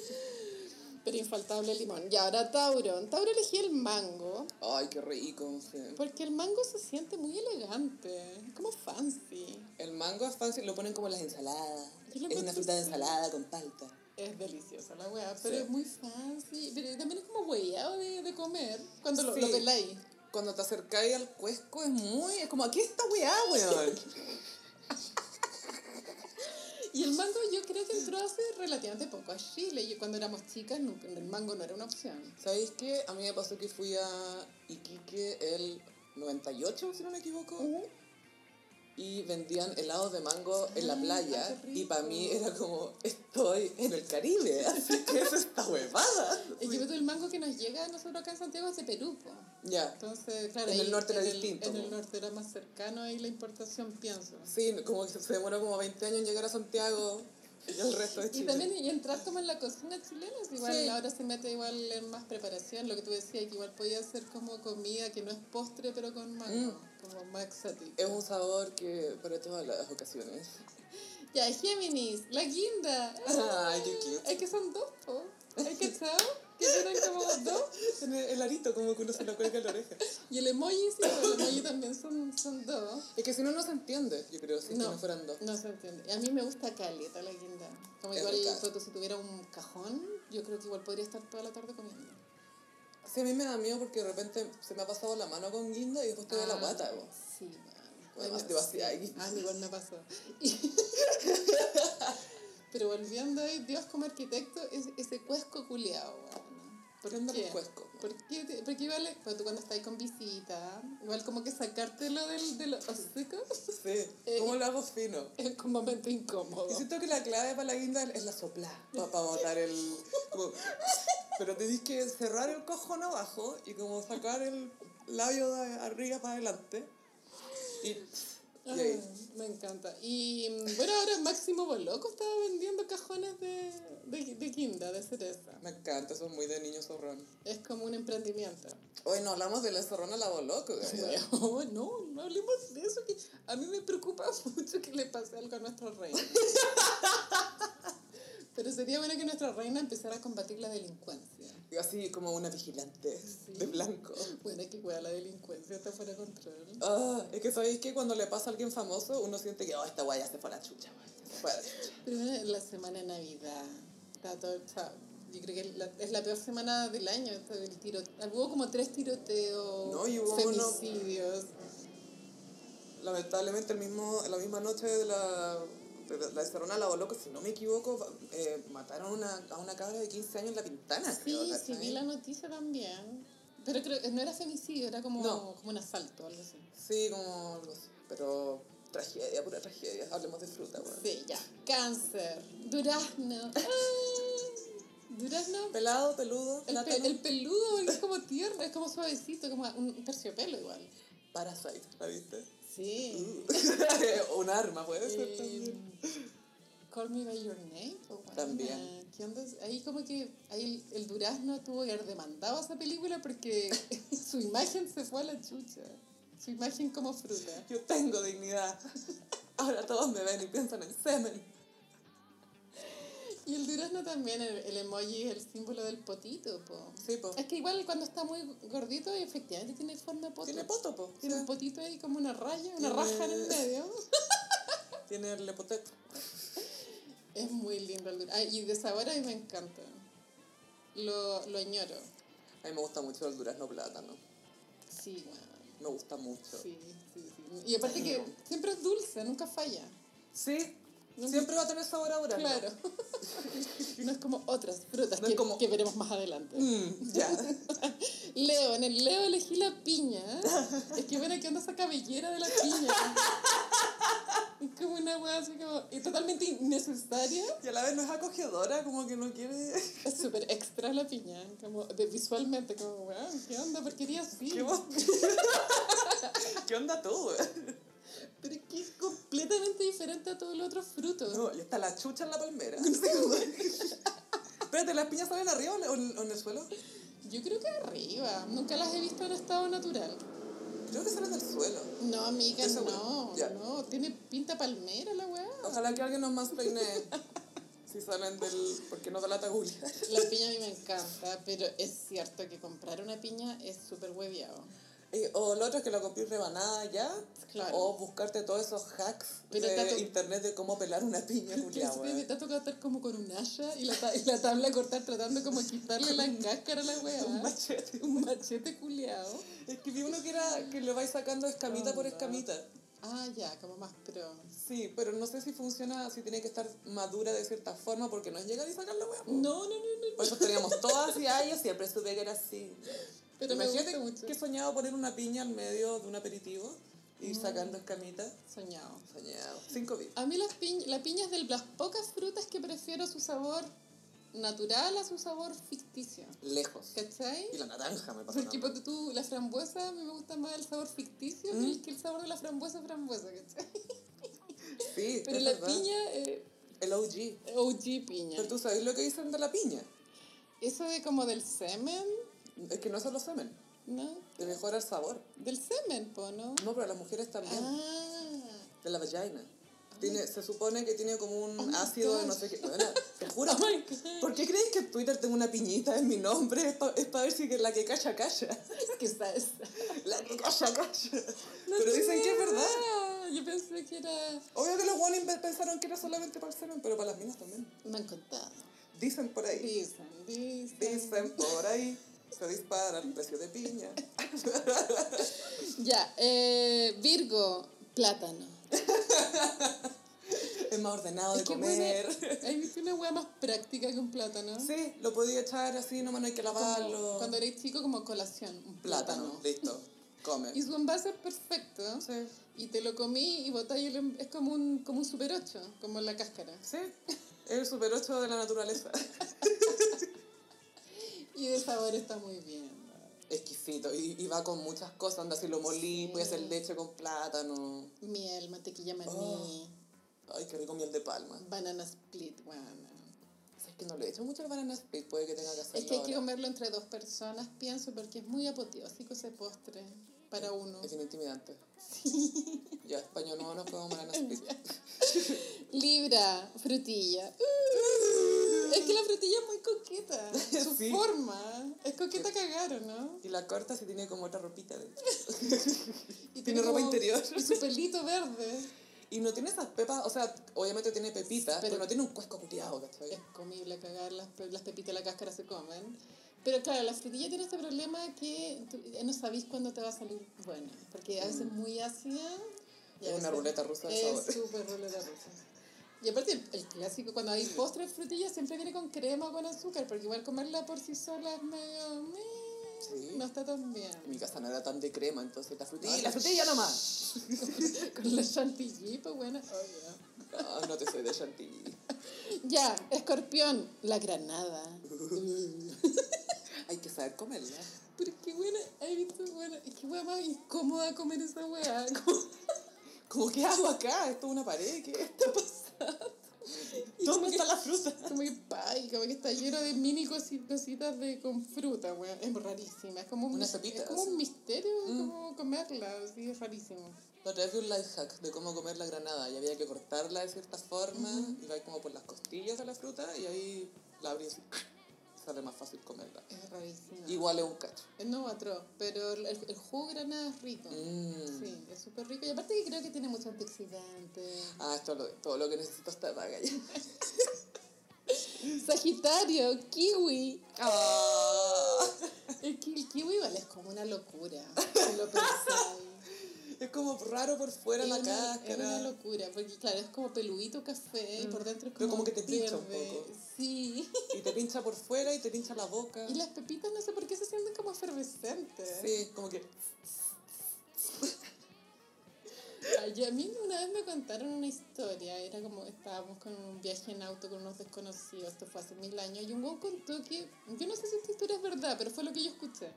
Pero infaltable el limón. Y ahora Tauro. Tauro elegí el mango. Ay, qué rico. sí. Porque el mango se siente muy elegante. Como fancy. El mango es fancy, lo ponen como en las ensaladas. Lo Es una fruta de ensalada con palta. Es deliciosa la weá, pero Sí. es muy fancy. Pero también es como hueado de, de comer cuando lo, Sí. lo peláis. Cuando te acercáis al cuesco es muy... Es como, aquí está weá, weón. Y el mango yo creo que entró hace relativamente poco a Chile. Yo cuando éramos chicas nunca- el mango no era una opción. ¿Sabéis qué? A mí me pasó que fui a Iquique el 98, si no me equivoco. Y vendían helados de mango en la playa. y para mí era como, estoy en el Caribe. Así que es esta huevada. Es que el mango que nos llega a nosotros acá en Santiago es de Perú. po. Ya. Entonces, claro, En el norte era distinto, En el norte era más cercano ahí la importación, pienso. Sí, como que se demoró como 20 años en llegar a Santiago y el resto de Y Chile. también y entrar como en la cocina chilena, es igual Sí. ahora se mete igual en más preparación, lo que tú decías, que igual podía ser como comida que no es postre, pero con mango, como exótico. Es un sabor que para todas las ocasiones. Ya, Géminis, la guinda. Ay, qué cute. Es que son dos, po. ¿Hay cachado? Que eran como dos. Tiene el arito como que uno se lo cuelga en la oreja. Y el emoji, sí, pues, el emoji también son, son dos. Es que si no, no se entiende, yo creo, si es que no fueran dos. No se entiende. Y a mí me gusta caleta la guinda. Como Es igual, si tuviera un cajón, yo creo que igual podría estar toda la tarde comiendo. Sí, a mí me da miedo porque de repente se me ha pasado la mano con guinda y después te da la Ah, guata. Sí. Bueno, Ay, demasiado. sí. Ah, igual me pasó. Y- Pero volviendo ahí, Dios como arquitecto, es ese cuesco culeado, weón. ¿Por ¿Qué onda qué? los cuescos? ¿Por qué? te- Porque igual, pues tú cuando estás ahí con visita, igual como que sacártelo del, de los hocicos Sí, ¿cómo lo hago fino? es un momento incómodo. Y siento que la clave para la guinda es la sopla, para botar el... como- pero tenés que cerrar el cojón abajo y como sacar el labio de arriba para adelante. Y... me encanta. Y mm, bueno, ahora Máximo Boloco estaba vendiendo cajones de, de, de de cereza. Me encanta, eso es muy de niño zorrón. Es como un emprendimiento. Hoy no hablamos de la zorrona a la boloco. Oh, no, no hablemos de eso, que a mí me preocupa mucho que le pase algo a nuestra reina. Pero sería bueno que nuestra reina empezara a combatir la delincuencia. Así como una vigilante Sí. de blanco. Bueno, que cuida la delincuencia está fuera de control. Ah, es que sabéis que cuando le pasa a alguien famoso, uno siente que, oh, esta guaya se fue a la chucha, güey. Se fue a la chucha. Pero bueno, en la semana de Navidad, está todo, sea, yo creo que la- es la peor semana del año, esto del tiro, hubo como tres tiroteos, No, y hubo uno- femicidios. Lamentablemente, el mismo, la misma noche de la, la, la Zorrona a la boloco, si no me equivoco, eh, mataron una, a una cabra de 15 años en la pintana. Sí, creo, sí, vi la noticia también. Pero creo no era femicidio, era como, No. como un asalto, algo así. Sí, como algo así. Pero tragedia, pura tragedia. Hablemos de fruta, güey. Sí, ya. Cáncer. Durazno. Durazno. Pelado, peludo, El, plátano. pe- el peludo es como tierno, es como suavecito, como un terciopelo igual. Parasite, ¿la viste? Sí. un arma, puede ser Eh, también. Call Me By Your Name. pues, bueno, También. ¿Qué onda? Ahí como que ahí el, el Durazno tuvo que haber demandado a esa película porque su imagen se fue a la chucha. Su imagen como fruta. Yo tengo dignidad. Ahora todos me ven y piensan en semen. Y el durazno también, el, el emoji es el símbolo del potito, po. Sí, po. Es que igual cuando está muy gordito, efectivamente tiene forma de poto. Tiene poto, po. Tiene Sí. un potito ahí como una raya, una Tiene- raja en el medio. Tiene el lepotet. Es muy lindo el durazno. Ah, y de sabor a mí me encanta. Lo, lo añoro. A mí me gusta mucho el durazno plátano. Sí, bueno. Me gusta mucho. Sí, sí, sí. Y aparte que siempre es dulce, nunca falla. Sí, siempre va a tener sabor a durazno. Claro. no es como otras frutas No que, como- que veremos más adelante. Mm, ya. Leo, en el Leo elegí la piña. Es que bueno, que onda esa cabellera de la piña. Es como una wea así como. Y totalmente innecesaria. Y a la vez no es acogedora, como que no quiere. Es súper extra la piña. Como de, visualmente, como, weón, ¿qué onda? ¿Por qué haría así? ¿Qué, ¿Qué onda tú, güey? Pero qué co- completamente diferente a todos los otros frutos. No, y está la chucha en la palmera. Espérate, ¿las piñas salen arriba o en, o en el suelo? Yo creo que arriba. Nunca las he visto en estado natural. Creo que salen del suelo. No, amiga, no. Ya. No, tiene pinta palmera la weá. Ojalá que alguien nos más peine si salen del... Porque no da lata googlear. La piña a mí me encanta, pero es cierto que comprar una piña es súper hueviado. Eh, o lo otro es que lo compré rebanada ya. Claro. O buscarte todos esos hacks Pero de tanto- internet de cómo pelar una piña, siempre me te ha tocado estar como con un haya y la, y la tabla cortar tratando como quitarle la cáscara a la weá. Un machete. Un machete culiado. Es que vi uno que era que lo vais sacando escamita por Anda. escamita. Ah, ya, como más pro. Sí, pero no sé si funciona, si tiene que estar madura de cierta forma porque no es llegar y sacar la hueá. No, no, no, no. Por eso teníamos todas y ay, yo siempre supe que era así. Pero me Imagínate que soñado poner una piña en medio de un aperitivo y ir sacando escamitas. Soñado. Soñado. Cinco vidas. A mí las piñ la piña es de las pocas frutas que prefiero su sabor natural a su sabor ficticio. Lejos. ¿Cachai? Y la naranja me pasa. Porque tú, la frambuesa, a mí me gusta más el sabor ficticio Mm. que el- sabor de la frambuesa frambuesa, ¿cachai? Sí, Pero la verdad. piña, eh, El OG. OG piña. Pero tú sabes lo que dicen de la piña. Eso de como del semen, Es que no es solo semen. ¿no? Te mejora el sabor. Del semen, po, ¿no? No, pero las mujeres también. Ah, De la vagina. Tiene, se supone que tiene como un Oh ácido de no sé qué. Bueno, te juro. Oh. ¿Por qué crees que en Twitter tengo una piñita en mi nombre? Es para ver si que la que calla, calla. esa. La que calla, calla. pero dicen que es verdad. Yo pensé que era... Obvio que los guanes pensaron que era solamente para el semen, pero para las minas también. Me han contado. Dicen por ahí. Dicen, dicen. Dicen por ahí. Se dispara el precio de piña. Ya, eh, Virgo, plátano. Es más ordenado de Es comer. ¿Hay una hueá más práctica que un plátano? Sí, lo podía echar así, nomás no hay que Como lavarlo. cuando eres chico, como colación, un Plátano, plátano. listo. Come. Y su envase es perfecto. Sí. Y te lo comí y botáis el en- es como un, como un super 8, como la cáscara. Sí, es el super 8 de la naturaleza. Y de sabor está muy bien. Exquisito. Y, y va con muchas cosas. Anda, si lo molí, Sí. puede hacer leche con plátano. Miel, mantequilla maní, Oh. Ay, qué rico miel de palma. banana split, bueno. Es que no le echo mucho al banana split, puede que tenga que hacerlo Es que hay que ahora. comerlo entre dos personas, pienso, porque es muy apoteósico ese postre para uno. Es intimidante. Ya, español no nos podemos banana split. Libra, frutilla. Uh, es que la frutilla es muy coqueta. Su Sí. forma. Es coqueta cagar, ¿o ¿no? Y la corta si tiene como otra ropita dentro. Y Tiene ropa interior. Y su pelito verde. Y no tiene esas pepas, o sea, obviamente tiene pepitas, pero, Pero- no tiene un cuesco culiado, ¿cachai? Es comible cagar, las, pe- las pepitas de la cáscara se comen. Pero claro, la frutilla tiene este problema que tú eh, no sabéis cuándo te va a salir buena. Porque a veces es muy ácida. y a Es una ruleta rusa de Es sabor. súper ruleta rusa. Y aparte, el, el clásico, cuando hay postre de frutilla, siempre viene con crema o con azúcar, porque igual comerla por sí sola es medio... Sí. No está tan bien. En mi casa no era tan de crema, entonces la frutilla, Ay, la frutilla nomás. con la chantilly, pues bueno. oh, no te soy de chantilly. Ya, escorpión, la granada. Hay que saber comerla. Pero qué buena, he visto, bueno, es que hueá más incómoda comer esa hueá. Como, ¿qué hago acá? ¿Esto es una pared? ¿Qué está pasando? y ¿Dónde que- está la fruta? Como que, ay, como que está lleno de mini cosi- cositas de, con fruta, weón. Es rarísima. Es como un, Unas mis- pepitas. es como un misterio Mm. como comerla. Sí, es rarísimo. La otra vez vi un life hack de cómo comer la granada y había que cortarla de cierta forma y va como por las costillas de la fruta y ahí la abrí así. Sale más fácil comerla. Es rarísimo. Igual es un cacho. Es no atroz, pero el, el jugo de granada es rico. Mm. Sí, es súper rico. Y aparte que creo que tiene mucho antioxidante. Ah, esto es lo- todo lo que necesito está paga ya. Sagitario, kiwi. Ah. El, ki- el kiwi igual es como una locura. Si lo pensáis. Es como raro por fuera Es la una- cáscara. Es una locura, porque claro, es como peludito café y por dentro es Pero como, como que te pincha un poco. Sí. Y te pincha por fuera y te pincha la boca. Y las pepitas no sé por qué se sienten como efervescentes. Sí, como que... Ay, a mí una vez me contaron una historia, era como estábamos con un viaje en auto con unos desconocidos, esto fue hace mil años, y un güey contó que, yo no sé si esta historia es verdad, pero fue lo que yo escuché,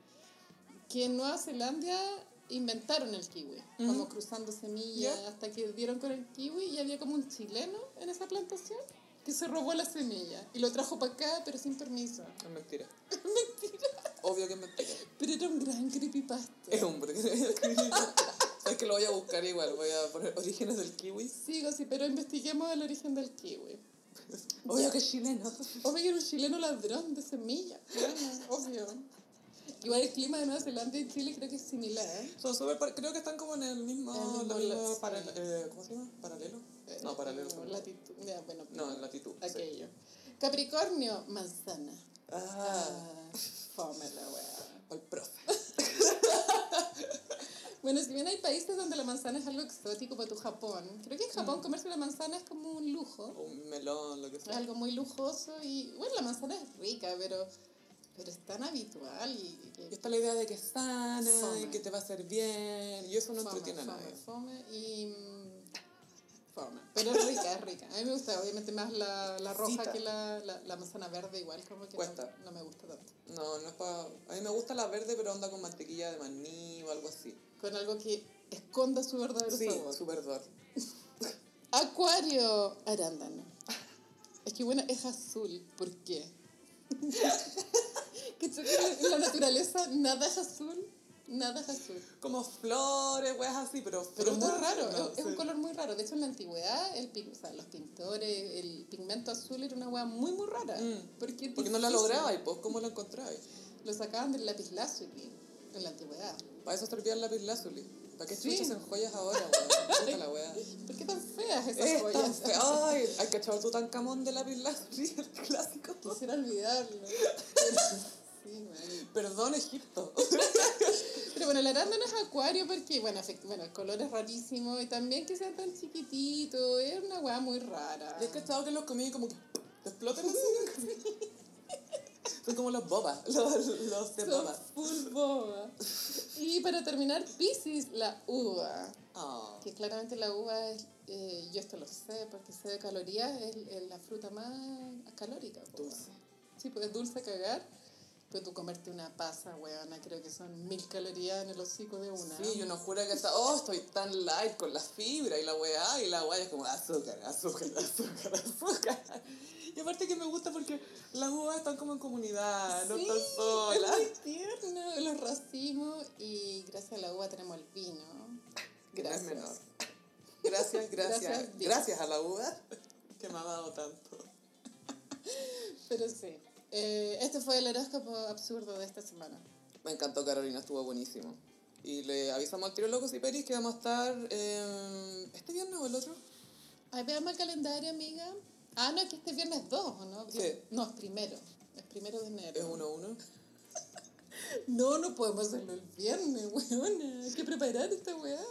que en Nueva Zelanda inventaron el kiwi, como cruzando semillas, Ya. hasta que dieron con el kiwi y había como un chileno en esa plantación que se robó la semilla y lo trajo para acá, pero sin permiso. Es mentira. mentira. Obvio que es mentira. Pero era un gran creepypasta. Es un Sabes que lo voy a buscar igual. Voy a poner orígenes del kiwi. Sigo, sí, pero investiguemos el origen del kiwi. Obvio que es chileno. Obvio que era un chileno ladrón de semillas. Bueno, obvio. Igual el clima de Nueva Zelanda y Chile creo que es similar. ¿eh? Son súper par- creo que están como en el mismo, el mismo la paral- sí. eh, ¿cómo se llama? ¿Paralelo? No, paralelo. No, latitud. Ya, bueno, No, latitud. sí. aquello. Capricornio, manzana. Ah, Ah, fome la weá. el profe. Bueno, si bien hay países donde la manzana es algo exótico, para tu Japón, creo que en Japón comerse la manzana es como un lujo. O un melón, lo que Es sea. algo muy lujoso y, bueno, la manzana es rica, pero, pero es tan habitual y... Y y está la idea de que es sana Fome. y que te va a hacer bien. Y eso no fome, entretiene a fome, nadie. fome y... Fome. Pero es rica, es rica. A mí me gusta, obviamente, más la, la roja Cita. que la, la, la manzana verde, igual como que no, Cuesta. no me gusta tanto. No, no es para... A mí me gusta la verde, pero onda con mantequilla de maní o algo así. Con algo que esconda su verdadero Sí, sabor. su verdor. Acuario, arándano. Es que bueno, es azul. ¿Por qué? que en la naturaleza nada es azul. Nada es azul. Como flores, weas así, pero Pero es muy raro, no, es, un sí. color muy raro. De hecho, en la antigüedad, el, o sea, los pintores, el pigmento azul era una hueá muy, muy rara. Mm. Porque, no la lograba y pues, ¿cómo la encontrabas? Lo sacaban del lápiz lazuli en la antigüedad. Para eso servía el lápiz lazuli. ¿Para qué Sí. chuchas en joyas ahora, weón? La wea. ¿Por qué tan feas esas Es joyas? tan. Ay, hay que echar tu tancamón de lápiz lazuli, el clásico. Quisiera olvidarlo. Sí. Perdón, Egipto. Pero bueno, el arándano es acuario porque, bueno, bueno, el color es rarísimo y también que sea tan chiquitito, es una weá muy rara. ¿Y has cachado que los comí como que explotan así? Son como los bobas, los, los de bobas. full boba. Y para terminar, Pisces, la uva. Ah. Que claramente la uva es, eh, yo esto lo sé porque sé de calorías, es, es la fruta más calórica. Dulce. Sí, pues es dulce cagar. Pero tú comerte una pasa, weona, creo que son mil calorías en el hocico de una. Sí, y uno jura que está, oh, estoy tan light con la fibra y la weá, y la weá es como azúcar, azúcar, azúcar, azúcar. Y aparte que me gusta porque las uvas están como en comunidad, no Sí, están solas. Es muy tierno, los racimos y gracias a la uva tenemos el vino. No es Gracias. menor. Gracias, gracias, Gracias, gracias a la uva que me ha dado tanto. Pero sí, eh, este fue el horóscopo absurdo de esta semana. Me encantó Carolina, estuvo buenísimo. Y le avisamos al tiro Locos y Peris que vamos a estar eh, este viernes o el otro. Ay, veamos el calendario, amiga. Ah, no, es que este viernes 2, ¿o no? Sí. No, es primero. Es primero de enero. Es 1-1. No, no podemos hacerlo el viernes, weona. Hay que preparar esta weá.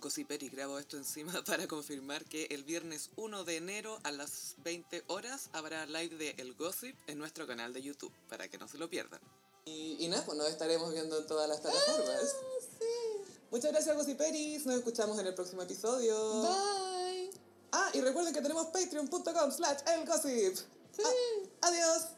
Gossiperi grabo esto encima para confirmar que el viernes 1 de enero a las 20 horas habrá live de El Gossip en nuestro canal de YouTube, para que no se lo pierdan. Y, y nada, pues nos estaremos viendo en todas las plataformas. Sí. Muchas gracias Gossiperis, nos escuchamos en el próximo episodio. Bye. Ah, y recuerden que tenemos patreon.com slash elgossip. Sí. Ah, adiós.